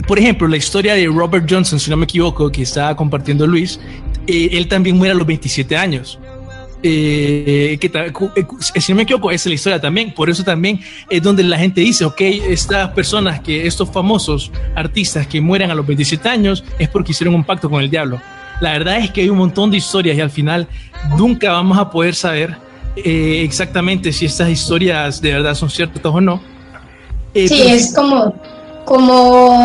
Por ejemplo, la historia de Robert Johnson, si no me equivoco, que estaba compartiendo Luis, eh, él también muere a los 27 años. Eh, que eh, si no me equivoco, esa es la historia también. Por eso también es donde la gente dice, ok, estas personas, que estos famosos artistas que mueren a los 27 años es porque hicieron un pacto con el diablo. La verdad es que hay un montón de historias y al final nunca vamos a poder saber eh, exactamente si estas historias de verdad son ciertas o no. Eh, sí, es como, como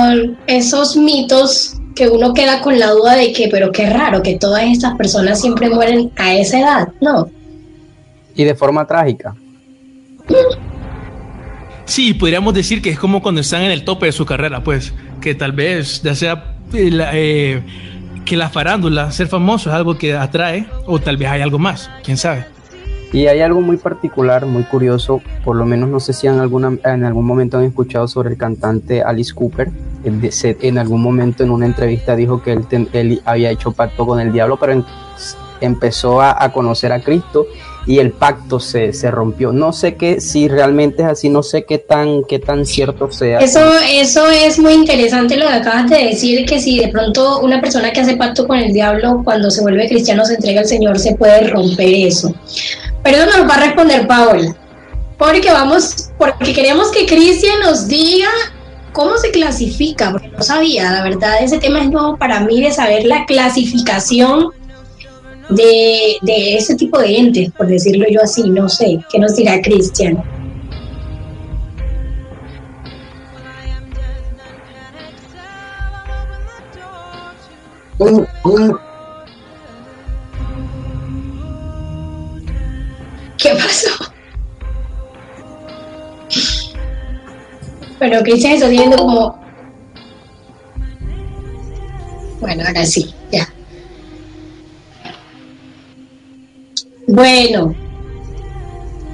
esos mitos que uno queda con la duda de que, pero qué raro que todas estas personas siempre mueren a esa edad, ¿no? Y de forma trágica. Sí, podríamos decir que es como cuando están en el tope de su carrera, pues, que tal vez ya sea eh, eh, que la farándula, ser famoso es algo que atrae, o tal vez hay algo más, quién sabe. Y hay algo muy particular, muy curioso, por lo menos no sé si en, alguna, en algún momento han escuchado sobre el cantante Alice Cooper. En algún momento en una entrevista dijo que él, había hecho pacto con el diablo, pero empezó a, a conocer a Cristo y el pacto se, se rompió. No sé qué, si realmente es así, no sé qué tan, qué tan cierto sea. Eso, eso es muy interesante lo que acabas de decir, que si de pronto una persona que hace pacto con el diablo cuando se vuelve cristiano se entrega al Señor, se puede romper eso. Pero eso nos va a responder Paola, porque vamos, porque queremos que Cristian nos diga cómo se clasifica, porque no sabía, la verdad, ese tema es nuevo para mí de saber la clasificación de, de ese tipo de entes, por decirlo yo así, no sé, ¿qué nos dirá Cristian? ¿Qué pasó? Bueno, Cristian está viendo como... Bueno, ahora sí, ya. Bueno,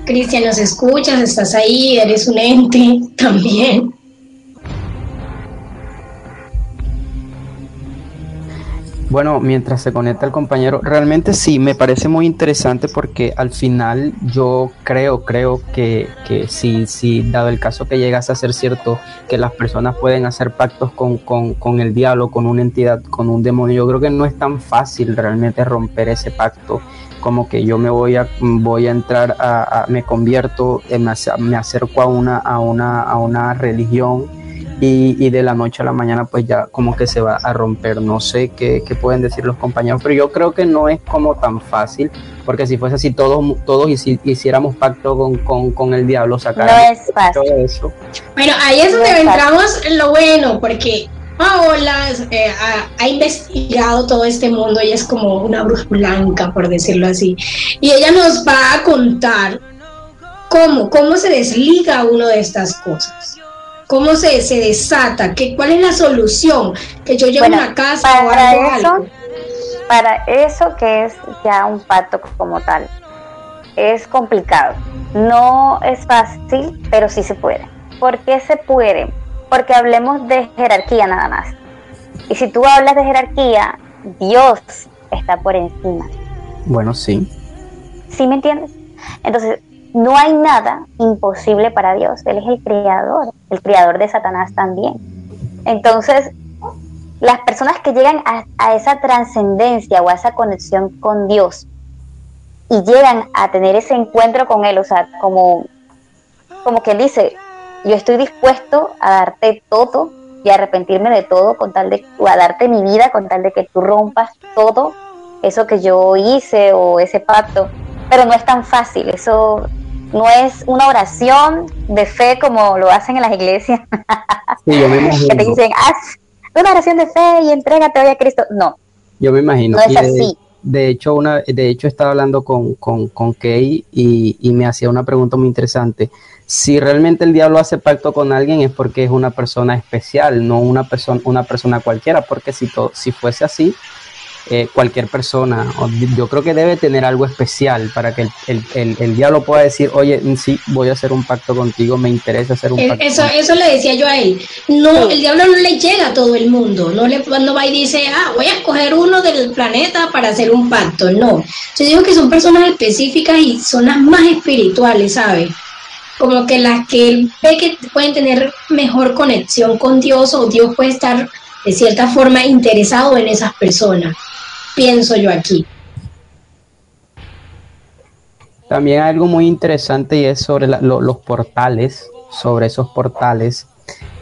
Cristian, nos escuchas, estás ahí, eres un ente también. Bueno, mientras se conecta el compañero, realmente sí, me parece muy interesante porque al final yo creo, creo que, que sí, sí, dado el caso que llegase a ser cierto que las personas pueden hacer pactos con, con, con el diablo, con una entidad, con un demonio, yo creo que no es tan fácil realmente romper ese pacto. Como que yo me voy a voy a entrar a, me convierto eh, me, acerco a una a una a una religión y, de la noche a la mañana pues ya como que se va a romper. No sé qué, pueden decir los compañeros, pero yo creo que no es como tan fácil, porque si fuese así todos, todos hiciéramos pacto con, el diablo, sacar todo eso. Bueno, ahí es donde entramos en lo bueno, porque Paola eh, ha, investigado todo este mundo, ella es como una bruja blanca, por decirlo así, y ella nos va a contar cómo, cómo se desliga uno de estas cosas. ¿Cómo se, se desata? ¿Qué, ¿Cuál es la solución? Que yo llevo una casa para o eso, Para eso que es ya un pacto como tal, es complicado. No es fácil, pero sí se puede. ¿Por qué se puede? Porque hablemos de jerarquía nada más. Y si tú hablas de jerarquía, Dios está por encima. Bueno, sí. ¿Sí me entiendes? Entonces, no hay nada imposible para Dios. Él es el creador, el creador de Satanás también. Entonces, las personas que llegan a, esa trascendencia o a esa conexión con Dios y llegan a tener ese encuentro con Él, o sea, como, como que dice, yo estoy dispuesto a darte todo y arrepentirme de todo con tal de, o a darte mi vida con tal de que tú rompas todo eso que yo hice o ese pacto, pero no es tan fácil, eso no es una oración de fe como lo hacen en las iglesias. Sí, yo me imagino. que te dicen, haz una oración de fe y entrégate hoy a Cristo. No. Yo me imagino. No es así. De, hecho, una, de hecho, estaba hablando con, con, con Kay y, y, me hacía una pregunta muy interesante. Si realmente el diablo hace pacto con alguien es porque es una persona especial, no una persona, una persona cualquiera, porque si, si fuese así, eh, cualquier persona. Yo creo que debe tener algo especial para que el, diablo pueda decir, oye, sí, voy a hacer un pacto contigo, me interesa hacer un pacto. Eso, eso le decía yo a él. No, el diablo no le llega a todo el mundo. No le cuando va y dice, ah, voy a escoger uno del planeta para hacer un pacto. No. Yo digo que son personas específicas y son las más espirituales, ¿sabes? Como que las que él ve que pueden tener mejor conexión con Dios o Dios puede estar de cierta forma interesado en esas personas pienso yo aquí. También algo muy interesante y es sobre los portales, sobre esos portales,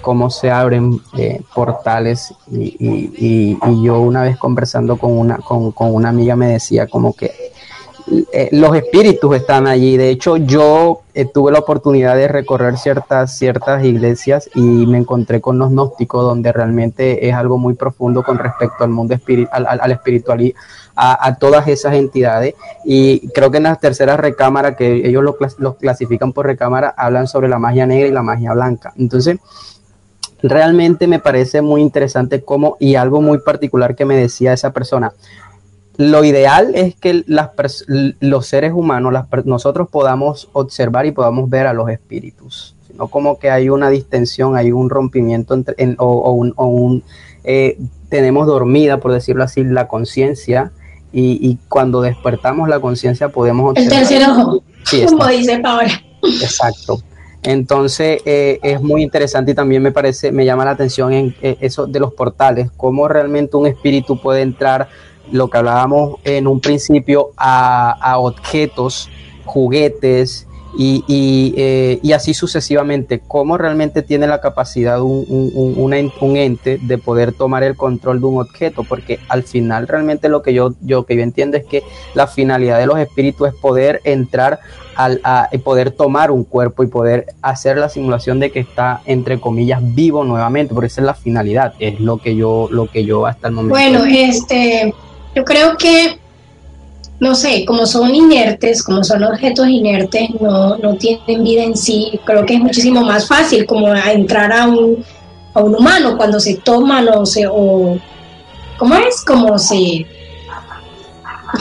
cómo se abren eh, portales. Y, yo una vez conversando con una, con una amiga me decía como que eh, los espíritus están allí. De hecho, yo eh, tuve la oportunidad de recorrer ciertas, ciertas iglesias y me encontré con los gnósticos, donde realmente es algo muy profundo con respecto al mundo espiritual, al, y a, todas esas entidades. Y creo que en la tercera recámara, que ellos los lo clasifican por recámara, hablan sobre la magia negra y la magia blanca. Entonces, realmente me parece muy interesante cómo, y algo muy particular que me decía esa persona, lo ideal es que los seres humanos, nosotros podamos observar y podamos ver a los espíritus, no como que hay una distensión, hay un rompimiento entre, o, un, eh, tenemos dormida, por decirlo así, la conciencia y, cuando despertamos la conciencia podemos observar. El tercer ojo, como dice Paola. Exacto. Entonces eh, es muy interesante y también me parece, me llama la atención en eh, eso de los portales, cómo realmente un espíritu puede entrar lo que hablábamos en un principio, a, objetos, juguetes y, eh, y, así sucesivamente. ¿Cómo realmente tiene la capacidad un, un, ente de poder tomar el control de un objeto? Porque al final realmente lo que yo, yo, que yo entiendo es que la finalidad de los espíritus es poder entrar al, a, poder tomar un cuerpo y poder hacer la simulación de que está entre comillas vivo nuevamente, porque esa es la finalidad, es lo que yo, lo que yo hasta el momento. Bueno, este yo creo que, no sé, como son inertes, como son objetos inertes, no, no tienen vida en sí, creo que es muchísimo más fácil como entrar a un, a un humano cuando se toman o se, o, ¿cómo es? Como se,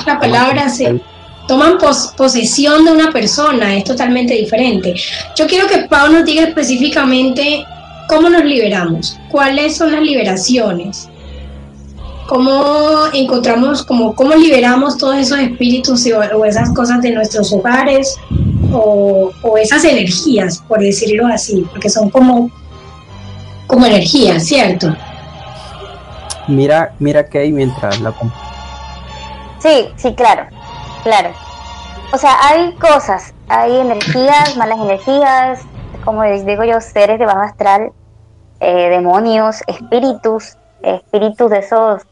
la palabra, se toman posesión de una persona, es totalmente diferente. Yo quiero que Pau nos diga específicamente cómo nos liberamos, cuáles son las liberaciones cómo encontramos, como, cómo liberamos todos esos espíritus o, esas cosas de nuestros hogares o, esas energías, por decirlo así, porque son como, como energías, ¿cierto? Mira, mira que hay mientras la... Sí, sí, claro, claro. O sea, hay cosas, hay energías, malas energías, como les digo yo, seres de bajo astral, eh, demonios, espíritus, espíritus de esos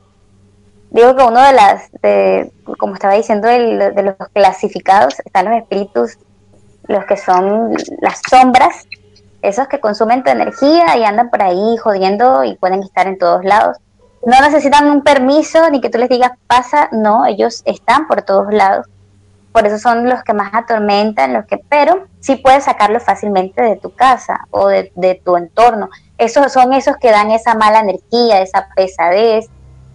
digo que uno de las, de, como estaba diciendo, de los clasificados están los espíritus, los que son las sombras, esos que consumen tu energía y andan por ahí jodiendo y pueden estar en todos lados. No necesitan un permiso ni que tú les digas pasa, no, ellos están por todos lados. Por eso son los que más atormentan, los que, pero sí puedes sacarlos fácilmente de tu casa o de, de tu entorno. Esos son esos que dan esa mala energía, esa pesadez,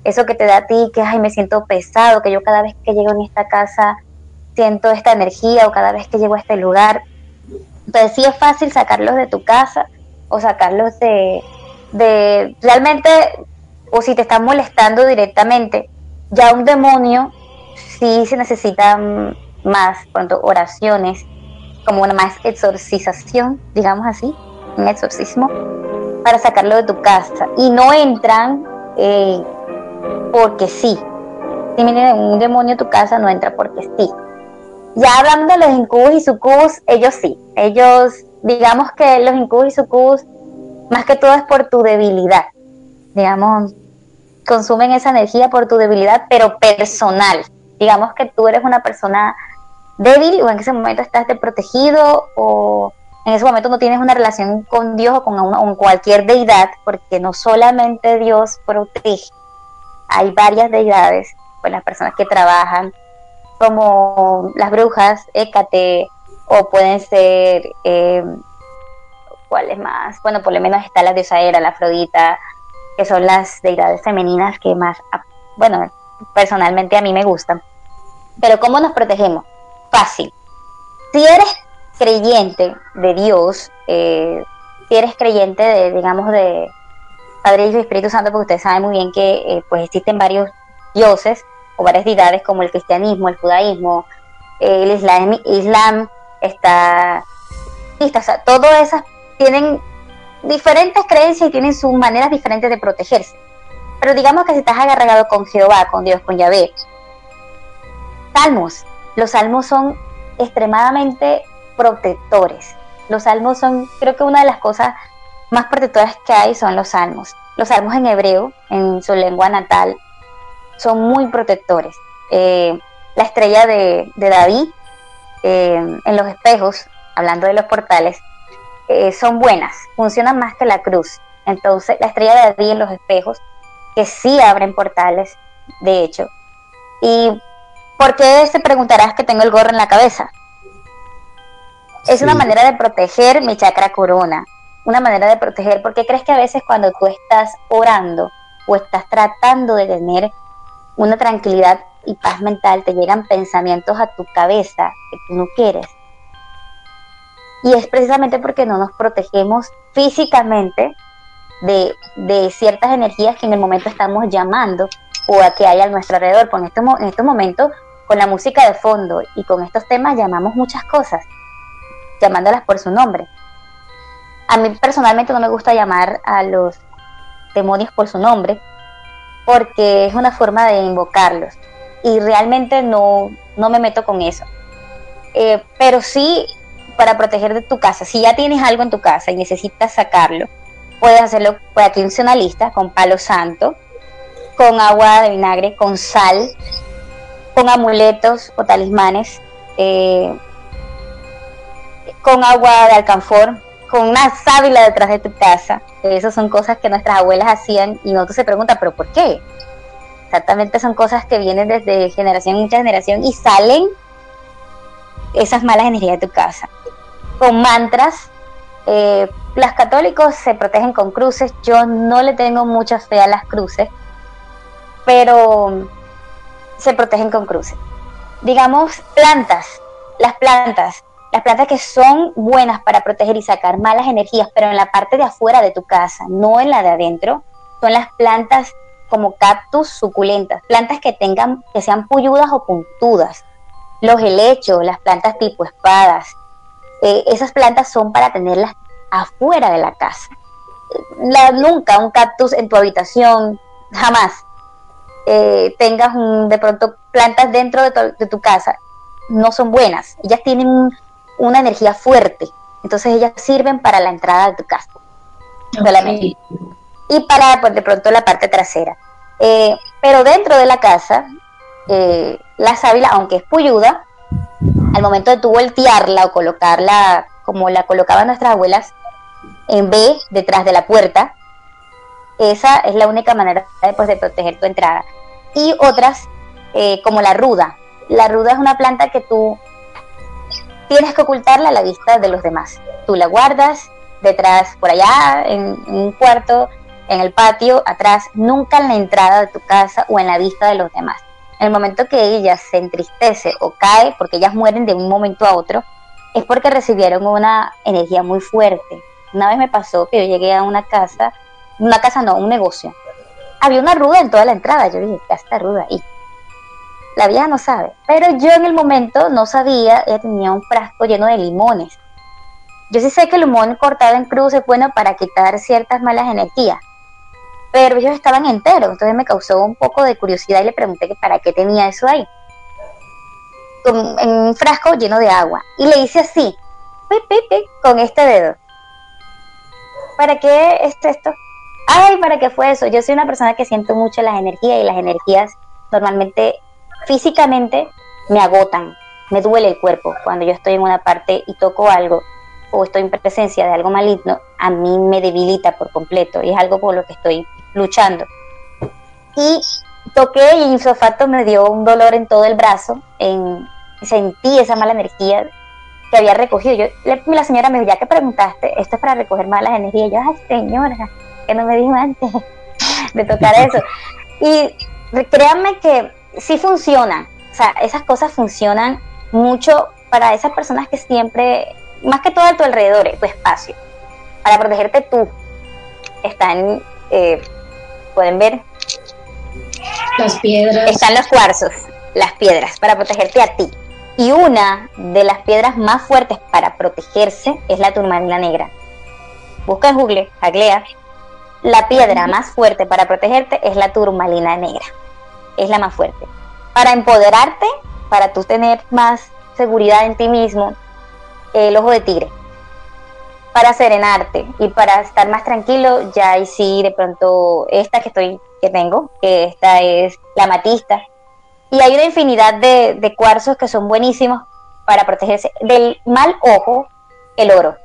eso que te da a ti, que ay, me siento pesado, que yo cada vez que llego en esta casa siento esta energía o cada vez que llego a este lugar. Entonces sí es fácil sacarlos de tu casa o sacarlos de, de realmente, o si te están molestando directamente, ya un demonio sí se necesita más, pronto, oraciones, como una más exorcización, digamos así, un exorcismo, para sacarlo de tu casa. Y no entran eh, porque sí. Si viene un demonio a tu casa, no entra porque sí. Ya hablando de los incubos y sucubus, ellos sí. Ellos, digamos que los incubos y sucubus, más que todo es por tu debilidad. Digamos, consumen esa energía por tu debilidad, pero personal. Digamos que tú eres una persona débil o en ese momento estás desprotegido o en ese momento no tienes una relación con Dios o con cualquier deidad, porque no solamente Dios protege, hay varias deidades, pues las personas que trabajan, como las brujas, Hécate, o pueden ser, eh, ¿cuáles más? Bueno, por lo menos está la diosa Hera, la Afrodita, que son las deidades femeninas que más, bueno, personalmente a mí me gustan. Pero ¿cómo nos protegemos? Fácil. Si eres creyente de Dios, eh, si eres creyente de, digamos, de, Padre, Hijo y Espíritu Santo, porque ustedes saben muy bien que eh, pues existen varios dioses o varias deidades como el cristianismo, el judaísmo, el islam, islam está, o sea, todas esas tienen diferentes creencias y tienen sus maneras diferentes de protegerse. Pero digamos que si estás agarrado con Jehová, con Dios, con Yahvé, salmos, los salmos son extremadamente protectores. Los salmos son, creo que una de las cosas más protectoras que hay son los salmos. Los salmos en hebreo, en su lengua natal, son muy protectores. Eh, la estrella de, David eh, en los espejos, hablando de los portales, eh, son buenas, funcionan más que la cruz. Entonces, la estrella de David en los espejos, que sí abren portales, de hecho. ¿Y por qué se preguntarás que tengo el gorro en la cabeza? Es una manera de proteger mi chakra corona una manera de proteger, porque crees que a veces cuando tú estás orando o estás tratando de tener una tranquilidad y paz mental, te llegan pensamientos a tu cabeza que tú no quieres. Y es precisamente porque no nos protegemos físicamente de, de ciertas energías que en el momento estamos llamando o a que hay a nuestro alrededor. Pues en estos, en estos momentos, con la música de fondo y con estos temas, llamamos muchas cosas, llamándolas por su nombre. A mí personalmente no me gusta llamar a los demonios por su nombre, porque es una forma de invocarlos. Y realmente no, no me meto con eso. Eh, pero sí para proteger de tu casa. Si ya tienes algo en tu casa y necesitas sacarlo, puedes hacerlo por aquí una lista con palo santo, con agua de vinagre, con sal, con amuletos o talismanes, eh, con agua de alcanfor, con una sábila detrás de tu casa. Esas son cosas que nuestras abuelas hacían y nosotros se preguntan, ¿pero por qué? Exactamente son cosas que vienen desde generación en generación y salen esas malas energías de tu casa. Con mantras, eh, las católicos se protegen con cruces. Yo no le tengo mucha fe a las cruces, pero se protegen con cruces. Digamos, plantas. Las plantas las plantas que son buenas para proteger y sacar malas energías, pero en la parte de afuera de tu casa, no en la de adentro, son las plantas como cactus suculentas, plantas que tengan, que sean puyudas o puntudas. Los helechos, las plantas tipo espadas, eh, esas plantas son para tenerlas afuera de la casa. Nunca un cactus en tu habitación, jamás. Eh, tengas un, de pronto plantas dentro de tu, casa, no son buenas. Ellas tienen una energía fuerte, entonces ellas sirven para la entrada de tu casa. Y para pues, de pronto la parte trasera. Eh, pero dentro de la casa, eh, la sábila, aunque es puyuda, al momento de tú voltearla o colocarla como la colocaban nuestras abuelas, en B, detrás de la puerta, esa es la única manera de, pues, de proteger tu entrada. Y otras, eh, como la ruda. La ruda es una planta que tú tienes que ocultarla a la vista de los demás. Tú la guardas detrás, por allá, en, un cuarto, en el patio, atrás, nunca en la entrada de tu casa o en la vista de los demás. En el momento que ella se entristece o cae, porque ellas mueren de un momento a otro, es porque recibieron una energía muy fuerte. Una vez me pasó que yo llegué a una casa, una casa no, un negocio. Había una ruda en toda la entrada. Yo dije, ¿qué está ruda ahí? La vieja no sabe. Pero yo en el momento no sabía, ella tenía un frasco lleno de limones. Yo sí sé que el limón cortado en cruz es bueno para quitar ciertas malas energías, pero ellos estaban enteros, entonces me causó un poco de curiosidad y le pregunté que para qué tenía eso ahí. en un frasco lleno de agua. Y le hice así, con este dedo. ¿Para qué es esto? Ay, ¿para qué fue eso? Yo soy una persona que siento mucho las energías y las energías normalmente físicamente me agotan, me duele el cuerpo cuando yo estoy en una parte y toco algo o estoy en presencia de algo maligno, a mí me debilita por completo y es algo por lo que estoy luchando. Y toqué y insofacto me dio un dolor en todo el brazo, en, sentí esa mala energía que había recogido. Yo, la señora me dijo, ya que preguntaste, esto es para recoger malas energías. yo, ay señora, que no me dijo antes de tocar eso. Y créanme que sí funciona, o sea, esas cosas funcionan mucho para esas personas que siempre más que todo a tu alrededor, tu espacio, para protegerte tú. Están, eh, pueden ver. Las piedras. Están los cuarzos, las piedras, para protegerte a ti. Y una de las piedras más fuertes para protegerse es la turmalina negra. Busca en Google, Aglea. La piedra más fuerte para protegerte es la turmalina negra. Es la más fuerte. Para empoderarte, para tú tener más seguridad en ti mismo, el ojo de tigre para serenarte y para estar más tranquilo, ya ahí sí de pronto esta que estoy que tengo, que esta es la matista. Y hay una infinidad de, cuarzos que son buenísimos para protegerse del mal ojo, el oro.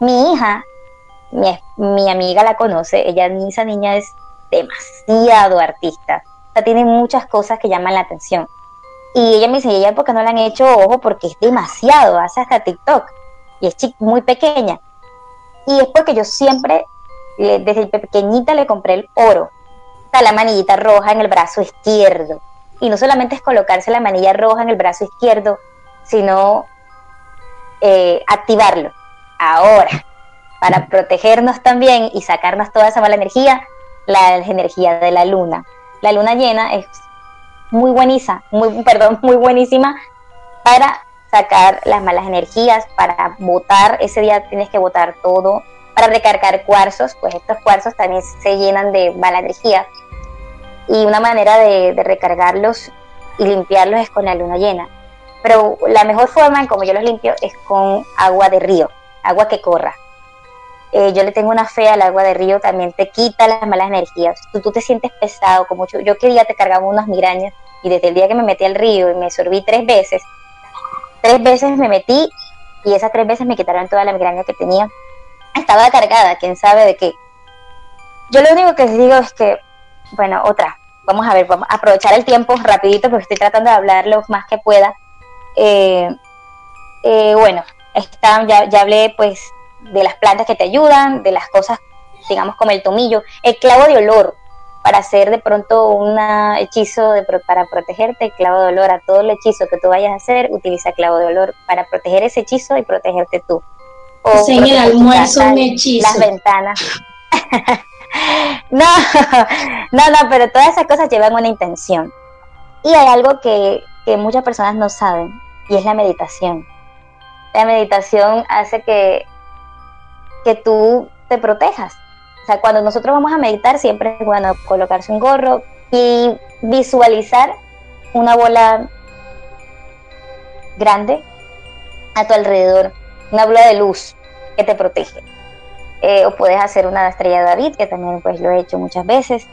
Mi hija, mi, mi amiga la conoce, ella, esa niña es demasiado artista. Sea, tiene muchas cosas que llaman la atención. Y ella me dice, ella porque no le han hecho ojo? Porque es demasiado, hace hasta TikTok. Y es muy pequeña. Y es porque yo siempre, desde pequeñita le compré el oro. Está la manillita roja en el brazo izquierdo. Y no solamente es colocarse la manilla roja en el brazo izquierdo, sino eh, activarlo. Ahora, para protegernos también y sacarnos toda esa mala energía, la energía de la luna. La luna llena es muy buenísima, muy, perdón, muy buenísima para sacar las malas energías, para votar, ese día tienes que votar todo, para recargar cuarzos, pues estos cuarzos también se llenan de mala energía. Y una manera de, recargarlos y limpiarlos es con la luna llena. Pero la mejor forma en como yo los limpio es con agua de río, agua que corra. Eh, yo le tengo una fe al agua de río, también te quita las malas energías. Tú, tú te sientes pesado, como yo, yo quería te cargaba unas migrañas y desde el día que me metí al río y me sorbí tres veces, tres veces me metí y esas tres veces me quitaron toda la migraña que tenía. Estaba cargada, quién sabe de qué. Yo lo único que les digo es que, bueno, otra, vamos a ver, vamos a aprovechar el tiempo rapidito porque estoy tratando de hablar lo más que pueda. Eh, eh, bueno, está, ya, ya hablé pues de las plantas que te ayudan, de las cosas, digamos, como el tomillo, el clavo de olor, para hacer de pronto un hechizo de, para protegerte, clavo de olor a todo el hechizo que tú vayas a hacer, utiliza clavo de olor para proteger ese hechizo y protegerte tú. O en el almuerzo un hechizo. Las ventanas. no, no, no, pero todas esas cosas llevan una intención. Y hay algo que, que muchas personas no saben, y es la meditación. La meditación hace que, que tú te protejas. O sea, cuando nosotros vamos a meditar, siempre es bueno colocarse un gorro y visualizar una bola grande a tu alrededor, una bola de luz que te protege. Eh, o puedes hacer una estrella de David, que también pues lo he hecho muchas veces.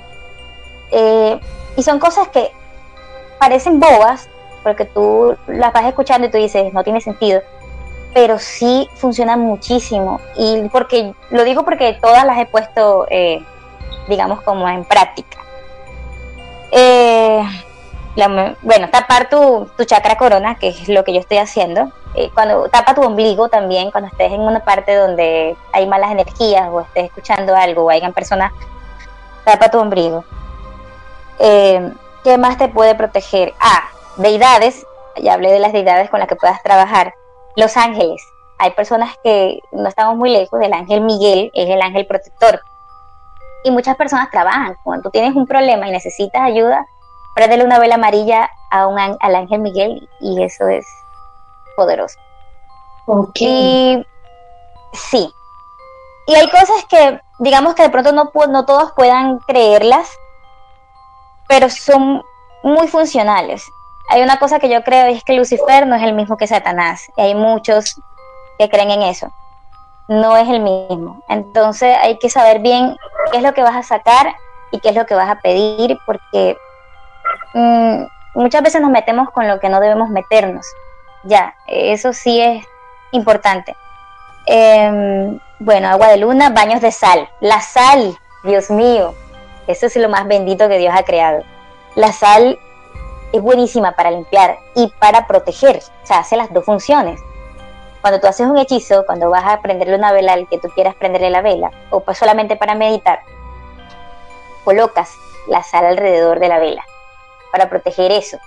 Eh, y son cosas que parecen bobas, porque tú las vas escuchando y tú dices, no tiene sentido, pero sí funcionan muchísimo. Y porque lo digo porque todas las he puesto, eh, digamos, como en práctica. bueno, tapar tu, tu, chakra corona, que es lo que yo estoy haciendo, eh, cuando tapa tu ombligo también, cuando estés en una parte donde hay malas energías o estés escuchando algo o hayan personas, tapa tu ombligo. Eh, ¿Qué más te puede proteger? Ah, deidades, ya hablé de las deidades con las que puedas trabajar. Los ángeles. Hay personas que no estamos muy lejos del ángel Miguel, es el ángel protector. Y muchas personas trabajan. Cuando tú tienes un problema y necesitas ayuda, préndele una vela amarilla a un, al ángel Miguel y eso es poderoso. Y sí. Y hay cosas que, digamos que de pronto no, no todos puedan creerlas, pero son muy funcionales. Hay una cosa que yo creo es que Lucifer no es el mismo que Satanás. Y hay muchos que creen en eso. No es el mismo. Entonces hay que saber bien qué es lo que vas a sacar y qué es lo que vas a pedir, porque mm, muchas veces nos metemos con lo que no debemos meternos. Ya, eso sí es importante. Em, bueno, agua de luna, baños de sal. La sal, Dios mío, eso es lo más bendito que Dios ha creado. La sal es buenísima para limpiar y para proteger, o sea, hace las dos funciones. Cuando tú haces un hechizo, cuando vas a prenderle una vela al que tú quieras prenderle la vela, o pues solamente para meditar, colocas la sal alrededor de la vela para proteger eso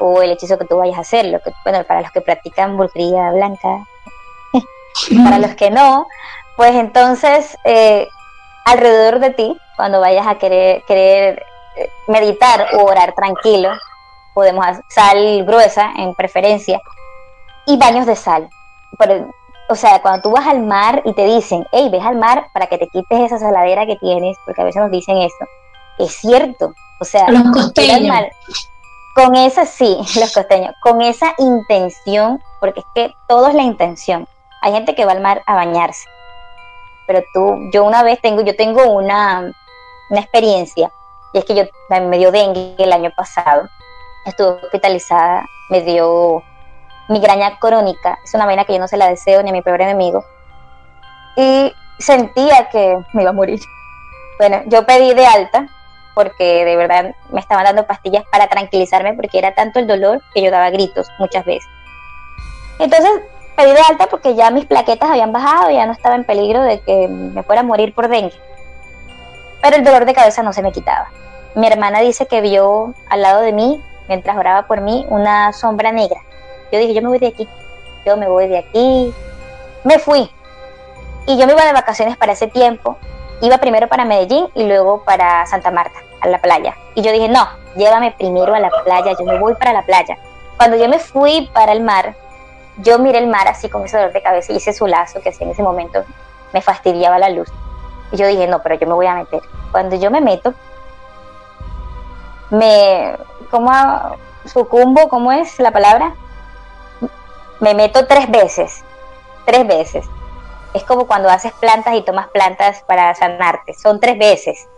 o el hechizo que tú vayas a hacer. Lo que, bueno, para los que practican brujería blanca, para los que no, pues entonces eh, alrededor de ti, cuando vayas a querer, querer eh, meditar o orar tranquilo, podemos hacer sal gruesa en preferencia y baños de sal. o sea, cuando tú vas al mar y te dicen, hey, ves al mar para que te quites esa saladera que tienes, porque a veces nos dicen eso, es cierto. O sea, los mar, con esa, sí, los costeños, con esa intención, porque es que todo es la intención. Hay gente que va al mar a bañarse, pero tú, yo una vez tengo, yo tengo una, una experiencia, y es que yo me dio dengue el año pasado, estuve hospitalizada, me dio migraña crónica, es una vaina que yo no se la deseo ni a mi peor enemigo, y sentía que me iba a morir. Bueno, yo pedí de alta porque de verdad me estaban dando pastillas para tranquilizarme porque era tanto el dolor que yo daba gritos muchas veces. Entonces pedí de alta porque ya mis plaquetas habían bajado, ya no estaba en peligro de que me fuera a morir por dengue. Pero el dolor de cabeza no se me quitaba. Mi hermana dice que vio al lado de mí, mientras oraba por mí, una sombra negra. Yo dije, yo me voy de aquí, yo me voy de aquí. Me fui. Y yo me iba de vacaciones para ese tiempo iba primero para Medellín y luego para Santa Marta, a la playa. Y yo dije, no, llévame primero a la playa, yo me voy para la playa. Cuando yo me fui para el mar, yo miré el mar así con ese dolor de cabeza y hice su lazo que así en ese momento me fastidiaba la luz. Y yo dije, no, pero yo me voy a meter. Cuando yo me meto, me, ¿cómo sucumbo? ¿Cómo es la palabra? Me meto tres veces, tres veces es como cuando haces plantas y tomas plantas para sanarte. Son tres veces.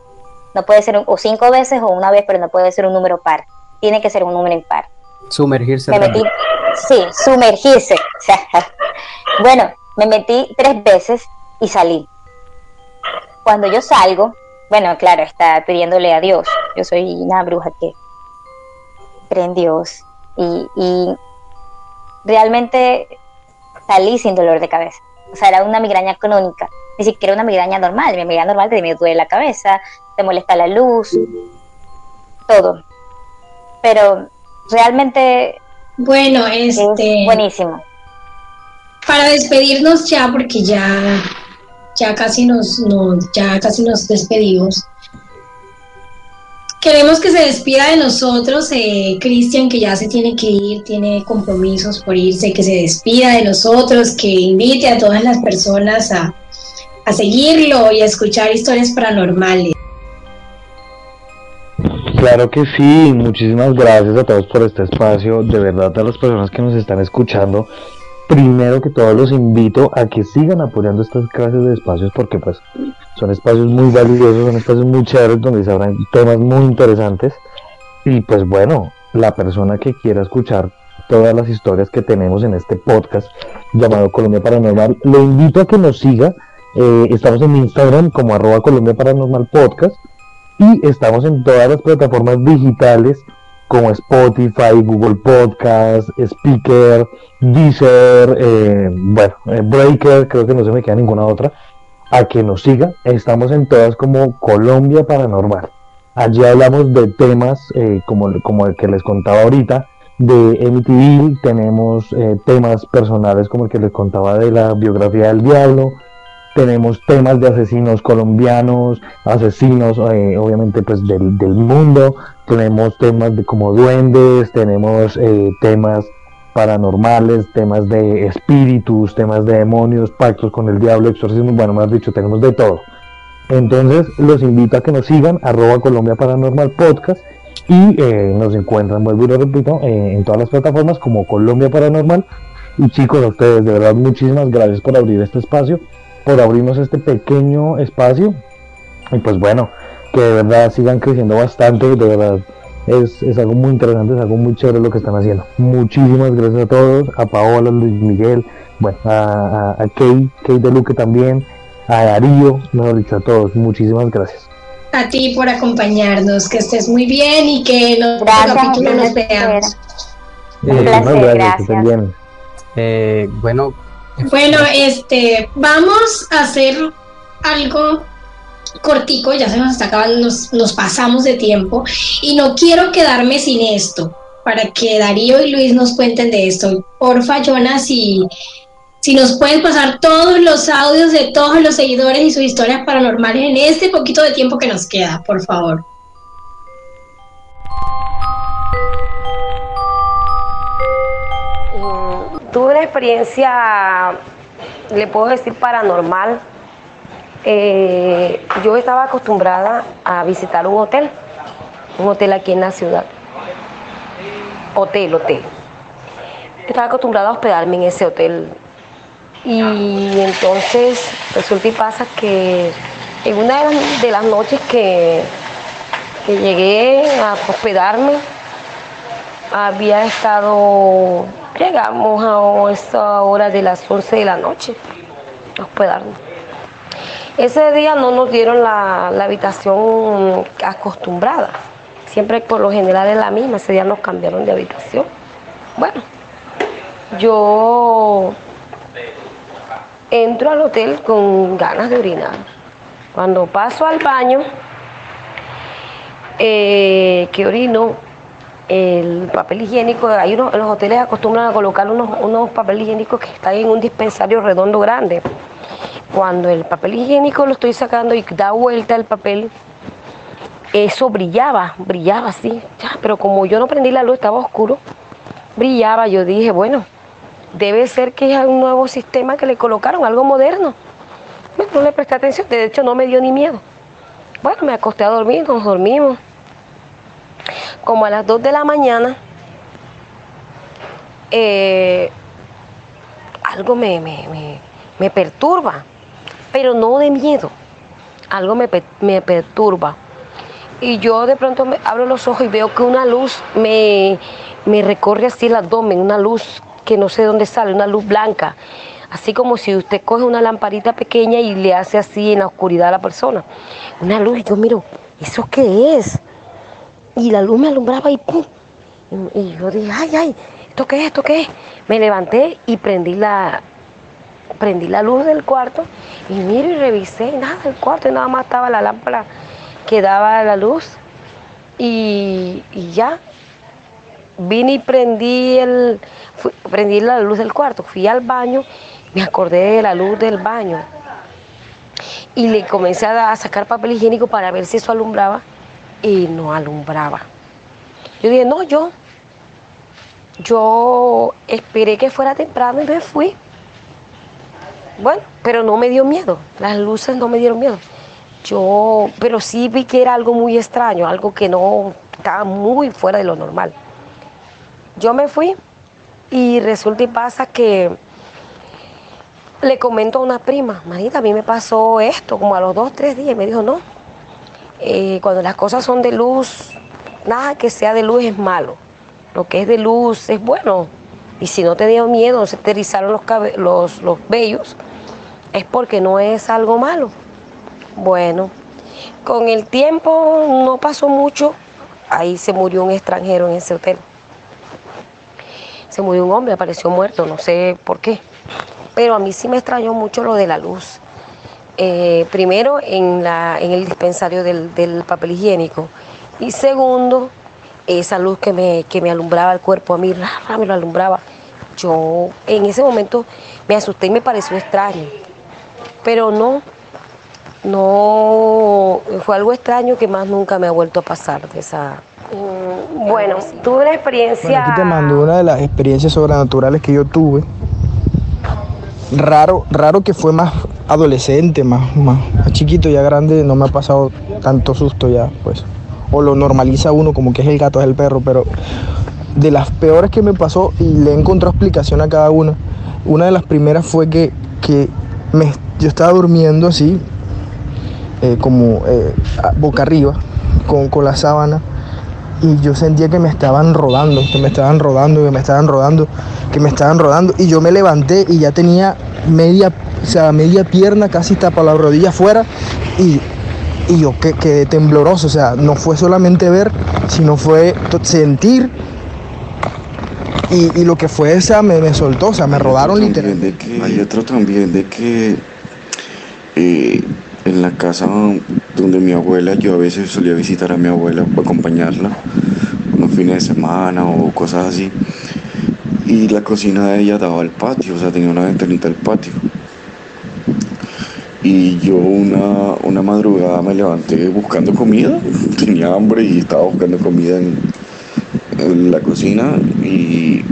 No puede ser o cinco veces o una vez, pero no puede ser un número par. Tiene que ser un número impar. Sumergirse. Me metí, sí, sumergirse. bueno, me metí tres veces y salí. Cuando yo salgo, bueno, claro, está pidiéndole a Dios. Yo soy una bruja que cree en Dios. Y, y realmente salí sin dolor de cabeza. O sea, era una migraña crónica, ni siquiera una migraña normal. Mi migraña normal te duele la cabeza, te molesta la luz, todo. Pero realmente bueno, este buenísimo. Para despedirnos ya, porque ya ya casi nos, ya casi nos despedimos. Queremos que se despida de nosotros, eh, Cristian, que ya se tiene que ir, tiene compromisos por irse, que se despida de nosotros, que invite a todas las personas a, a seguirlo y a escuchar historias paranormales. Claro que sí, muchísimas gracias a todos por este espacio, de verdad a las personas que nos están escuchando, primero que todo los invito a que sigan apoyando estas clases de espacios porque pues son espacios muy valiosos, son espacios muy chéveres donde se hablan temas muy interesantes. Y pues bueno, la persona que quiera escuchar todas las historias que tenemos en este podcast llamado Colombia Paranormal, lo invito a que nos siga, eh, estamos en Instagram como arroba Colombia Paranormal Podcast y estamos en todas las plataformas digitales como Spotify, Google Podcast, Speaker, Deezer, eh, bueno, eh, Breaker, creo que no se me queda ninguna otra, a que nos siga. Estamos en todas como Colombia Paranormal. Allí hablamos de temas eh, como, como el que les contaba ahorita, de MTV, tenemos temas personales como el que les contaba de la biografía del diablo, tenemos temas de asesinos colombianos, asesinos obviamente pues del, del, mundo, tenemos temas de como duendes, tenemos eh, temas paranormales, temas de espíritus, temas de demonios, pactos con el diablo, exorcismo, bueno, más dicho, tenemos de todo. Entonces los invito a que nos sigan, arroba Colombia Paranormal Podcast y eh, nos encuentran, vuelvo y lo repito, en todas las plataformas como Colombia Paranormal. Y chicos, a ustedes de verdad muchísimas gracias por abrir este espacio por abrirnos este pequeño espacio. Y pues bueno, que de verdad sigan creciendo bastante, de verdad es, es, algo muy interesante, es algo muy chévere lo que están haciendo. Muchísimas gracias a todos, a Paola, a Luis Miguel, bueno, a, a, Kay, Kay de Luque también, a Darío, mejor dicho, a todos, muchísimas gracias. A ti por acompañarnos, que estés muy bien y que en otro capítulo nos veamos. Placer, gracias. Eh, bueno, bueno, este, vamos a hacer algo cortico, ya se nos está acabando, nos, pasamos de tiempo y no quiero quedarme sin esto para que Darío y Luis nos cuenten de esto. Porfa, Jonas, si, si nos pueden pasar todos los audios de todos los seguidores y sus historias paranormales en este poquito de tiempo que nos queda, por favor. Tuve una experiencia, le puedo decir, paranormal. Eh, yo estaba acostumbrada a visitar un hotel, un hotel aquí en la ciudad. Hotel, hotel. Estaba acostumbrada a hospedarme en ese hotel. Y entonces resulta y pasa que en una de las, noches que, que llegué a hospedarme, había estado Llegamos a esta hora de las 11 de la noche a hospedarnos. Ese día no nos dieron la, habitación acostumbrada. Siempre por lo general es la misma. Ese día nos cambiaron de habitación. Bueno, yo entro al hotel con ganas de orinar. Cuando paso al baño, eh, que orino, el papel higiénico, hay unos, los hoteles acostumbran a colocar unos, unos papel higiénicos que están en un dispensario redondo grande. Cuando el papel higiénico lo estoy sacando y da vuelta el papel, eso brillaba, brillaba así, pero como yo no prendí la luz, estaba oscuro, brillaba, yo dije, bueno, debe ser que es un nuevo sistema que le colocaron, algo moderno. No le presté atención, de hecho no me dio ni miedo. Bueno, me acosté a dormir, nos dormimos como a las 2 de la mañana, eh, algo me, me, perturba, pero no de miedo, algo me, perturba. Y yo de pronto me abro los ojos y veo que una luz me, me recorre así el abdomen, una luz que no sé dónde sale, una luz blanca, así como si usted coge una lamparita pequeña y le hace así en la oscuridad a la persona. Una luz, yo miro, ¿eso qué es? y la luz me alumbraba y ¡pum! Y yo dije, ay, ay, ¿esto qué es? ¿Esto qué es? Me levanté y prendí la, prendí la luz del cuarto y miro y revisé, nada del cuarto, y nada más estaba la lámpara que daba la luz y, ya. Vine y prendí, el, prendí la luz del cuarto, fui al baño, me acordé de la luz del baño y le comencé a sacar papel higiénico para ver si eso alumbraba y no alumbraba. Yo dije, no, yo, yo esperé que fuera temprano y me fui. Bueno, pero no me dio miedo, las luces no me dieron miedo. Yo, pero sí vi que era algo muy extraño, algo que no estaba muy fuera de lo normal. Yo me fui y resulta y pasa que le comento a una prima, Marita, a mí me pasó esto como a los dos, tres días me dijo, no, eh, cuando las cosas son de luz, nada que sea de luz es malo, lo que es de luz es bueno. Y si no te dio miedo, se te rizaron los, los, los vellos, es porque no es algo malo. Bueno, con el tiempo no pasó mucho, ahí se murió un extranjero en ese hotel. Se murió un hombre, apareció muerto, no sé por qué. Pero a mí sí me extrañó mucho lo de la luz. Eh, primero en, la, en el dispensario del, papel higiénico y segundo esa luz que me, que me alumbraba el cuerpo a mí, me lo alumbraba. Yo en ese momento me asusté y me pareció extraño, pero no, no, fue algo extraño que más nunca me ha vuelto a pasar de esa... Mm, bueno, tuve una experiencia... aquí te mando una de las experiencias sobrenaturales que yo tuve raro, raro que fue más adolescente, más, más, chiquito, ya grande, no me ha pasado tanto susto ya, pues. O lo normaliza uno como que es el gato, es el perro, pero de las peores que me pasó, y le he encontrado explicación a cada una, una de las primeras fue que, que yo estaba durmiendo así, eh, como eh, boca arriba, con, con la sábana, y yo sentía que me estaban rodando, que me estaban rodando, que me estaban rodando, que me estaban rodando. Y yo me levanté y ya tenía media, o sea, media pierna casi tapa la rodilla afuera. Y, yo quedé tembloroso, o sea, no fue solamente ver, sino fue sentir. Y, lo que fue esa me, me soltó, o sea, me rodaron literalmente. Hay otro también de que eh, en la casa donde mi abuela, yo a veces solía visitar a mi abuela para acompañarla, unos fines de semana o cosas así. Y la cocina de ella daba al patio, o sea, tenía una ventanita al patio. Y yo una, una madrugada me levanté buscando comida, tenía hambre y estaba buscando comida en, en la cocina y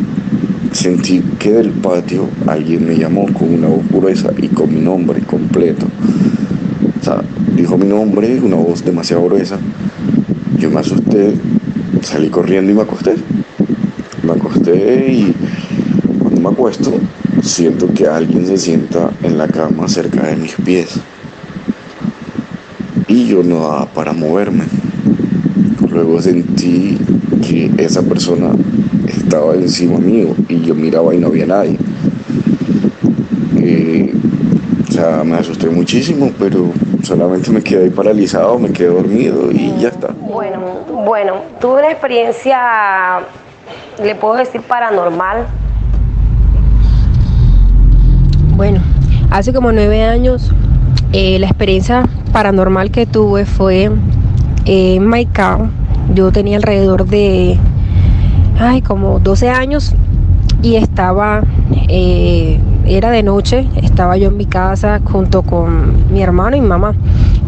sentí que del patio alguien me llamó con una voz gruesa y con mi nombre completo. O sea, dijo mi nombre, una voz demasiado gruesa. Yo me asusté, salí corriendo y me acosté. Me acosté y cuando me acuesto, siento que alguien se sienta en la cama cerca de mis pies. Y yo no daba para moverme. Luego sentí que esa persona estaba encima mío y yo miraba y no había nadie. Eh, o sea, me asusté muchísimo, pero solamente me quedé ahí paralizado, me quedé dormido y ya está. Bueno, bueno, tuve una experiencia, le puedo decir paranormal. Bueno, hace como nueve años eh, la experiencia paranormal que tuve fue eh, en Maicao. Yo tenía alrededor de, ay, como 12 años y estaba eh, era de noche, estaba yo en mi casa junto con mi hermano y mi mamá.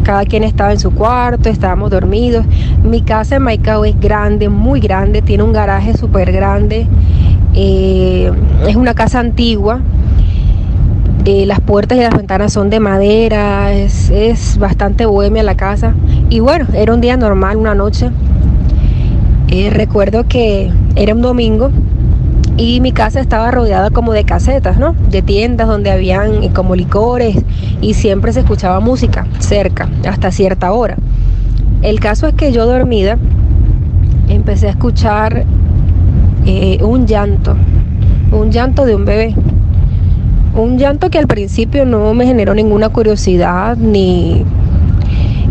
Cada quien estaba en su cuarto, estábamos dormidos. Mi casa en Maicao es grande, muy grande, tiene un garaje súper grande. Eh, es una casa antigua. Eh, las puertas y las ventanas son de madera, es, es, bastante bohemia la casa. Y bueno, era un día normal, una noche. Eh, recuerdo que era un domingo y mi casa estaba rodeada como de casetas, ¿no? De tiendas donde habían como licores y siempre se escuchaba música cerca hasta cierta hora. El caso es que yo dormida empecé a escuchar eh, un llanto, un llanto de un bebé. Un llanto que al principio no me generó ninguna curiosidad ni,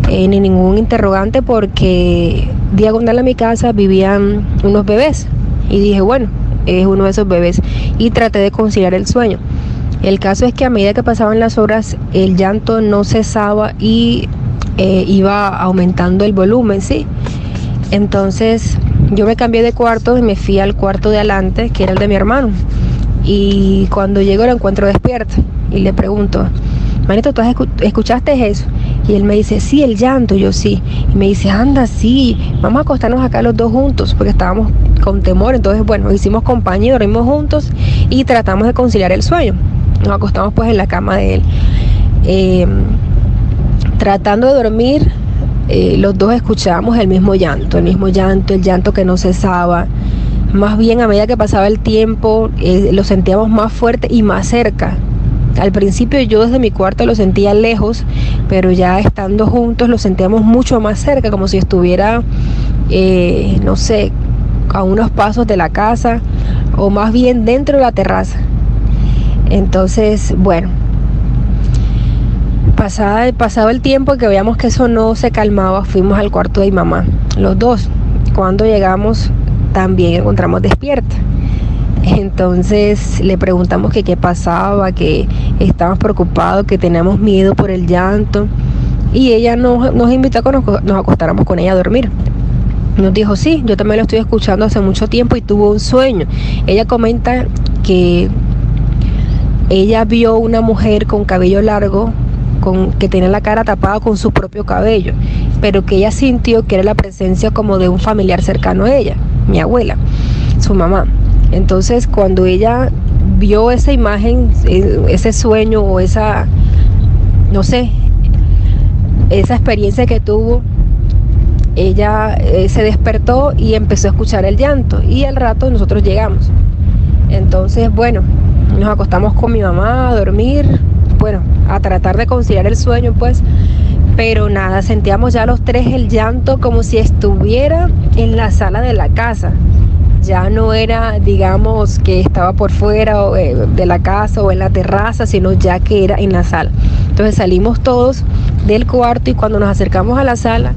eh, ni ningún interrogante porque diagonal a mi casa vivían unos bebés. Y dije, bueno, es uno de esos bebés y traté de conciliar el sueño. El caso es que a medida que pasaban las horas el llanto no cesaba y eh, iba aumentando el volumen, ¿sí? Entonces yo me cambié de cuarto y me fui al cuarto de adelante, que era el de mi hermano. Y cuando llego lo encuentro despierto y le pregunto, manito, ¿tú escuchaste eso? Y él me dice, sí, el llanto, yo sí. Y me dice, anda, sí, vamos a acostarnos acá los dos juntos, porque estábamos con temor. Entonces, bueno, hicimos compañía, dormimos juntos y tratamos de conciliar el sueño. Nos acostamos pues en la cama de él. Em, tratando de dormir, eh, los dos escuchábamos el mismo llanto, el mismo llanto, el llanto que no cesaba. Más bien a medida que pasaba el tiempo, eh, lo sentíamos más fuerte y más cerca. Al principio yo desde mi cuarto lo sentía lejos, pero ya estando juntos lo sentíamos mucho más cerca, como si estuviera, eh, no sé, a unos pasos de la casa o más bien dentro de la terraza. Entonces, bueno, pasaba el tiempo que veíamos que eso no se calmaba, fuimos al cuarto de mi mamá, los dos. Cuando llegamos también encontramos despierta. Entonces le preguntamos que qué pasaba, que estábamos preocupados, que teníamos miedo por el llanto. Y ella nos, invitó a que nos, nos acostáramos con ella a dormir. Nos dijo, sí, yo también lo estoy escuchando hace mucho tiempo y tuvo un sueño. Ella comenta que ella vio una mujer con cabello largo, con, que tenía la cara tapada con su propio cabello, pero que ella sintió que era la presencia como de un familiar cercano a ella, mi abuela, su mamá. Entonces, cuando ella vio esa imagen, eh, ese sueño o esa, no sé, esa experiencia que tuvo, ella eh, se despertó y empezó a escuchar el llanto y al rato nosotros llegamos. Entonces, bueno, nos acostamos con mi mamá a dormir, bueno, a tratar de conciliar el sueño, pues, pero nada, sentíamos ya los tres el llanto como si estuviera en la sala de la casa ya no era, digamos, que estaba por fuera eh, de la casa o en la terraza, sino ya que era en la sala. Entonces salimos todos del cuarto y cuando nos acercamos a la sala,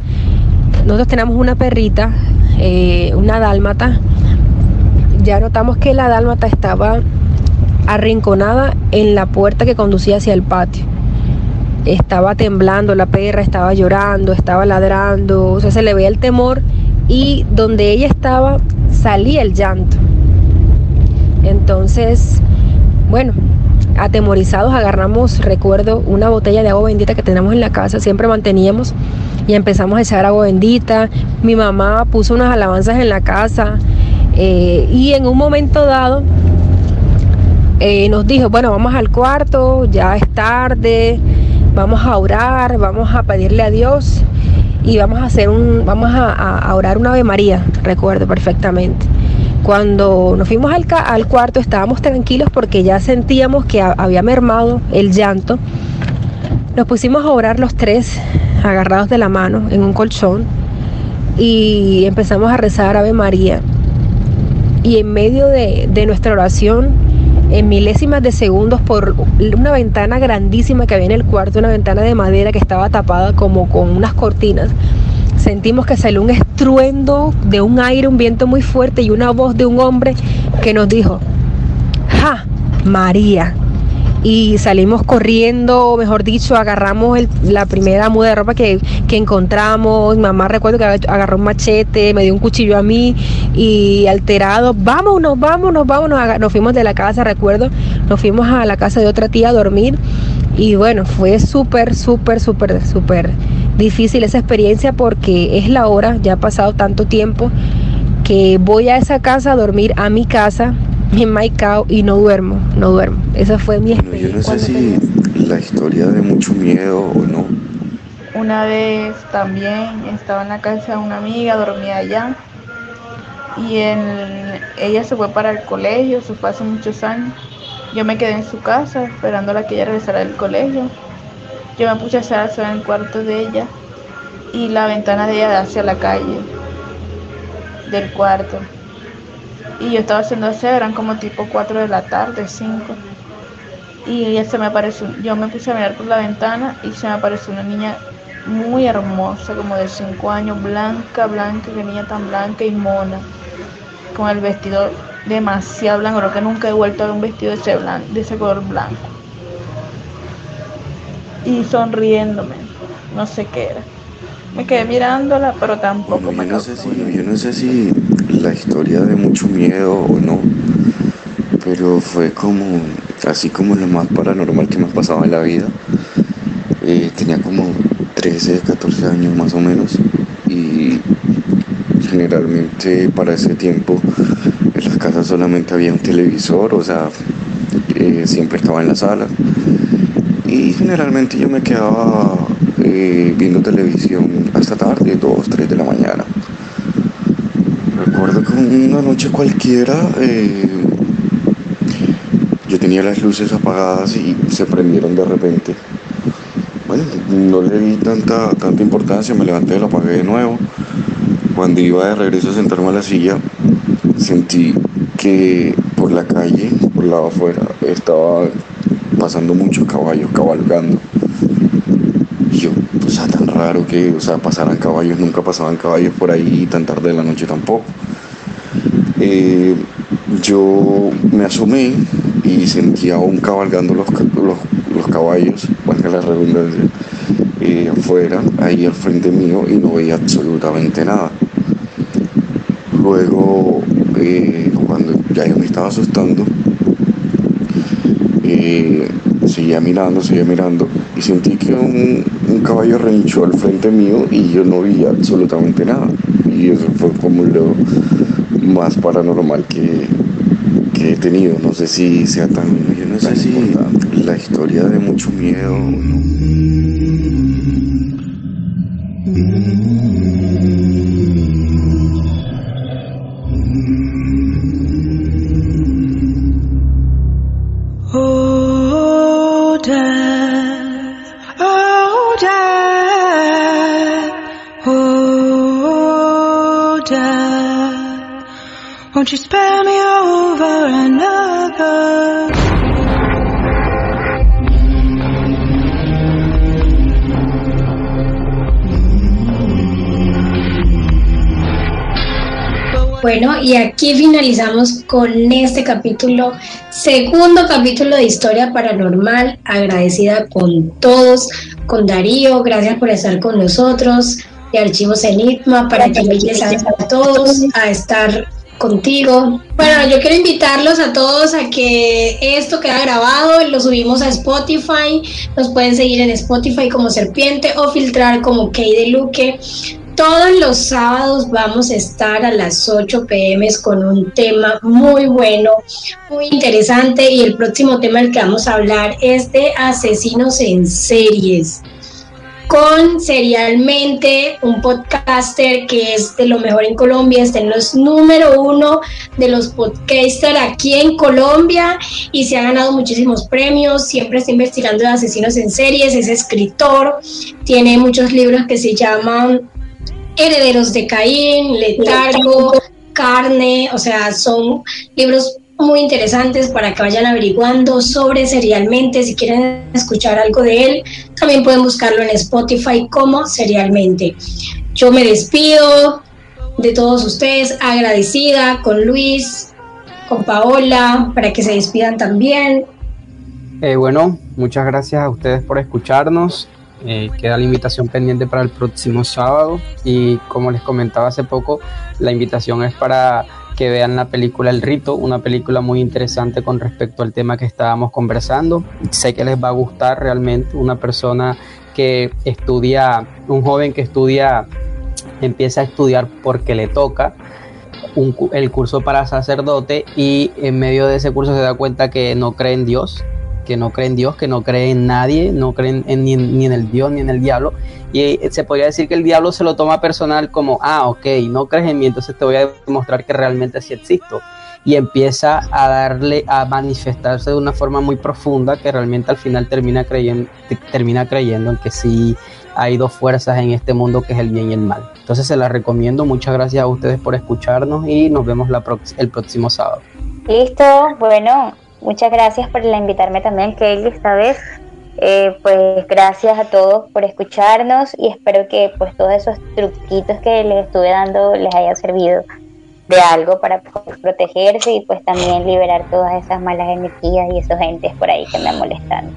nosotros tenemos una perrita, eh, una dálmata. Ya notamos que la dálmata estaba arrinconada en la puerta que conducía hacia el patio. Estaba temblando la perra, estaba llorando, estaba ladrando, o sea, se le veía el temor y donde ella estaba salía el llanto. Entonces, bueno, atemorizados agarramos, recuerdo, una botella de agua bendita que tenemos en la casa, siempre manteníamos y empezamos a echar agua bendita. Mi mamá puso unas alabanzas en la casa eh, y en un momento dado eh, nos dijo, bueno, vamos al cuarto, ya es tarde, vamos a orar, vamos a pedirle a Dios y vamos a hacer un, vamos a, orar una Ave María, recuerdo perfectamente. Cuando nos fuimos al, al cuarto estábamos tranquilos porque ya sentíamos que había mermado el llanto. Nos pusimos a orar los tres agarrados de la mano en un colchón y empezamos a rezar Ave María. Y en medio de, de nuestra oración en milésimas de segundos por una ventana grandísima que había en el cuarto, una ventana de madera que estaba tapada como con unas cortinas. Sentimos que salió un estruendo de un aire, un viento muy fuerte y una voz de un hombre que nos dijo, ¡Ja! María y salimos corriendo, mejor dicho, agarramos la primera muda de ropa que, encontramos. Mi mamá recuerdo que agarró un machete, me dio un cuchillo a mí y alterado, vámonos, vámonos, vámonos. Nos fuimos de la casa, recuerdo, nos fuimos a la casa de otra tía a dormir y bueno, fue súper, súper, súper, súper difícil esa experiencia porque es la hora, ya ha pasado tanto tiempo que voy a esa casa a dormir a mi casa en Maicao y no duermo, no duermo. Esa fue mi experiencia. yo no sé si la historia de mucho miedo o no. Una vez también estaba en la casa de una amiga, dormía allá y ella se fue para el colegio, se fue hace muchos años. Yo me quedé en su casa esperando a que ella regresara del colegio. Yo me puse a hacer en el cuarto de ella y la ventana de ella da hacia la calle del cuarto y yo estaba haciendo aseo, eran como tipo 4 de la tarde, 5. Y ella se me apareció, yo me puse a mirar por la ventana y se me apareció una niña muy hermosa, como de 5 años, blanca, blanca, que niña tan blanca y mona, con el vestido demasiado blanco, creo que nunca he vuelto a ver un vestido de ese, blanco, de ese color blanco. Y sonriéndome, no sé qué era. Me quedé mirándola, pero tampoco me no sé si, Yo no sé si la historia de mucho miedo o no, pero fue como, así como lo más paranormal que me ha pasado en la vida, eh, tenía como 13, 14 años más o menos. Y generalmente para ese tiempo en las casas solamente había un televisor, o sea, eh, siempre estaba en la sala. Y generalmente yo me quedaba eh, viendo televisión hasta tarde, 2, 3 de la mañana. Recuerdo que una noche cualquiera eh, yo tenía las luces apagadas y se prendieron de repente. Bueno, no le di tanta, tanta importancia, me levanté, lo apagué de nuevo. Cuando iba de regreso a sentarme a la silla, sentí que por la calle, por lado afuera, estaba pasando muchos caballos cabalgando. Y yo, o sea, tan raro que, o sea, pasaran caballos, nunca pasaban caballos por ahí tan tarde de la noche tampoco. Eh, yo me asomé y sentía aún cabalgando los, los, los caballos, valga la redundancia, eh, afuera, ahí al frente mío, y no veía absolutamente nada. Luego, eh, cuando ya yo me estaba asustando, eh, seguía mirando, seguía mirando, y sentí que un, un caballo relinchó al frente mío y yo no veía absolutamente nada. Y eso fue como lo más paranormal que, que he tenido. No sé si sea tan, yo no sé si la historia de mucho miedo no. Won't you spare me over another? Bueno, y aquí finalizamos con este capítulo, segundo capítulo de Historia Paranormal. Agradecida con todos, con Darío, gracias por estar con nosotros, y Archivos Enigma, para que inviten a todos a estar contigo. Bueno, yo quiero invitarlos a todos a que esto queda grabado, lo subimos a Spotify, nos pueden seguir en Spotify como Serpiente o filtrar como Key de Luque. Todos los sábados vamos a estar a las 8 pm con un tema muy bueno, muy interesante y el próximo tema del que vamos a hablar es de asesinos en series con Serialmente, un podcaster que es de lo mejor en Colombia, está en los número uno de los podcasters aquí en Colombia y se ha ganado muchísimos premios, siempre está investigando de asesinos en series, es escritor, tiene muchos libros que se llaman Herederos de Caín, Letargo, Carne, o sea, son libros muy interesantes para que vayan averiguando sobre Serialmente. Si quieren escuchar algo de él, también pueden buscarlo en Spotify como Serialmente. Yo me despido de todos ustedes, agradecida con Luis, con Paola, para que se despidan también. Eh, bueno, muchas gracias a ustedes por escucharnos. Eh, queda la invitación pendiente para el próximo sábado y como les comentaba hace poco, la invitación es para que vean la película El Rito, una película muy interesante con respecto al tema que estábamos conversando. Sé que les va a gustar realmente una persona que estudia, un joven que estudia, empieza a estudiar porque le toca. El curso para sacerdote y en medio de ese curso se da cuenta que no cree en Dios, que no cree en Dios, que no cree en nadie, no cree en, ni, en el Dios ni en el diablo. Y se podría decir que el diablo se lo toma personal como, ah, ok, no crees en mí, entonces te voy a demostrar que realmente sí existo. Y empieza a darle, a manifestarse de una forma muy profunda que realmente al final termina creyendo, termina creyendo en que sí hay dos fuerzas en este mundo que es el bien y el mal. Entonces se la recomiendo, muchas gracias a ustedes por escucharnos y nos vemos el próximo sábado. Listo, bueno, Muchas gracias por la invitarme también, Kelly, esta vez. Eh, pues gracias a todos por escucharnos y espero que pues todos esos truquitos que les estuve dando les haya servido de algo para protegerse y pues también liberar todas esas malas energías y esos entes por ahí que me molestan.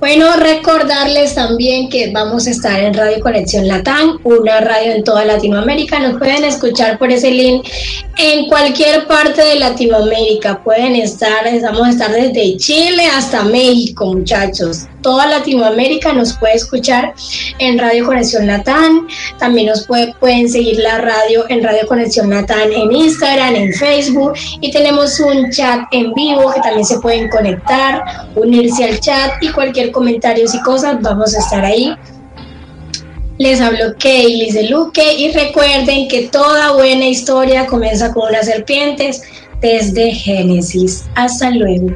Bueno, recordarles también que vamos a estar en Radio Conexión Latán, una radio en toda Latinoamérica. Nos pueden escuchar por ese link en cualquier parte de Latinoamérica. Pueden estar, vamos a estar desde Chile hasta México, muchachos. Toda Latinoamérica nos puede escuchar en Radio Conexión Latán. También nos pueden seguir la radio en Radio Conexión Latán en Instagram, en Facebook. Y tenemos un chat en vivo que también se pueden conectar, unirse al chat y cualquier comentarios y cosas, vamos a estar ahí. Les hablo Kaylis de Luque y recuerden que toda buena historia comienza con unas serpientes desde Génesis. Hasta luego.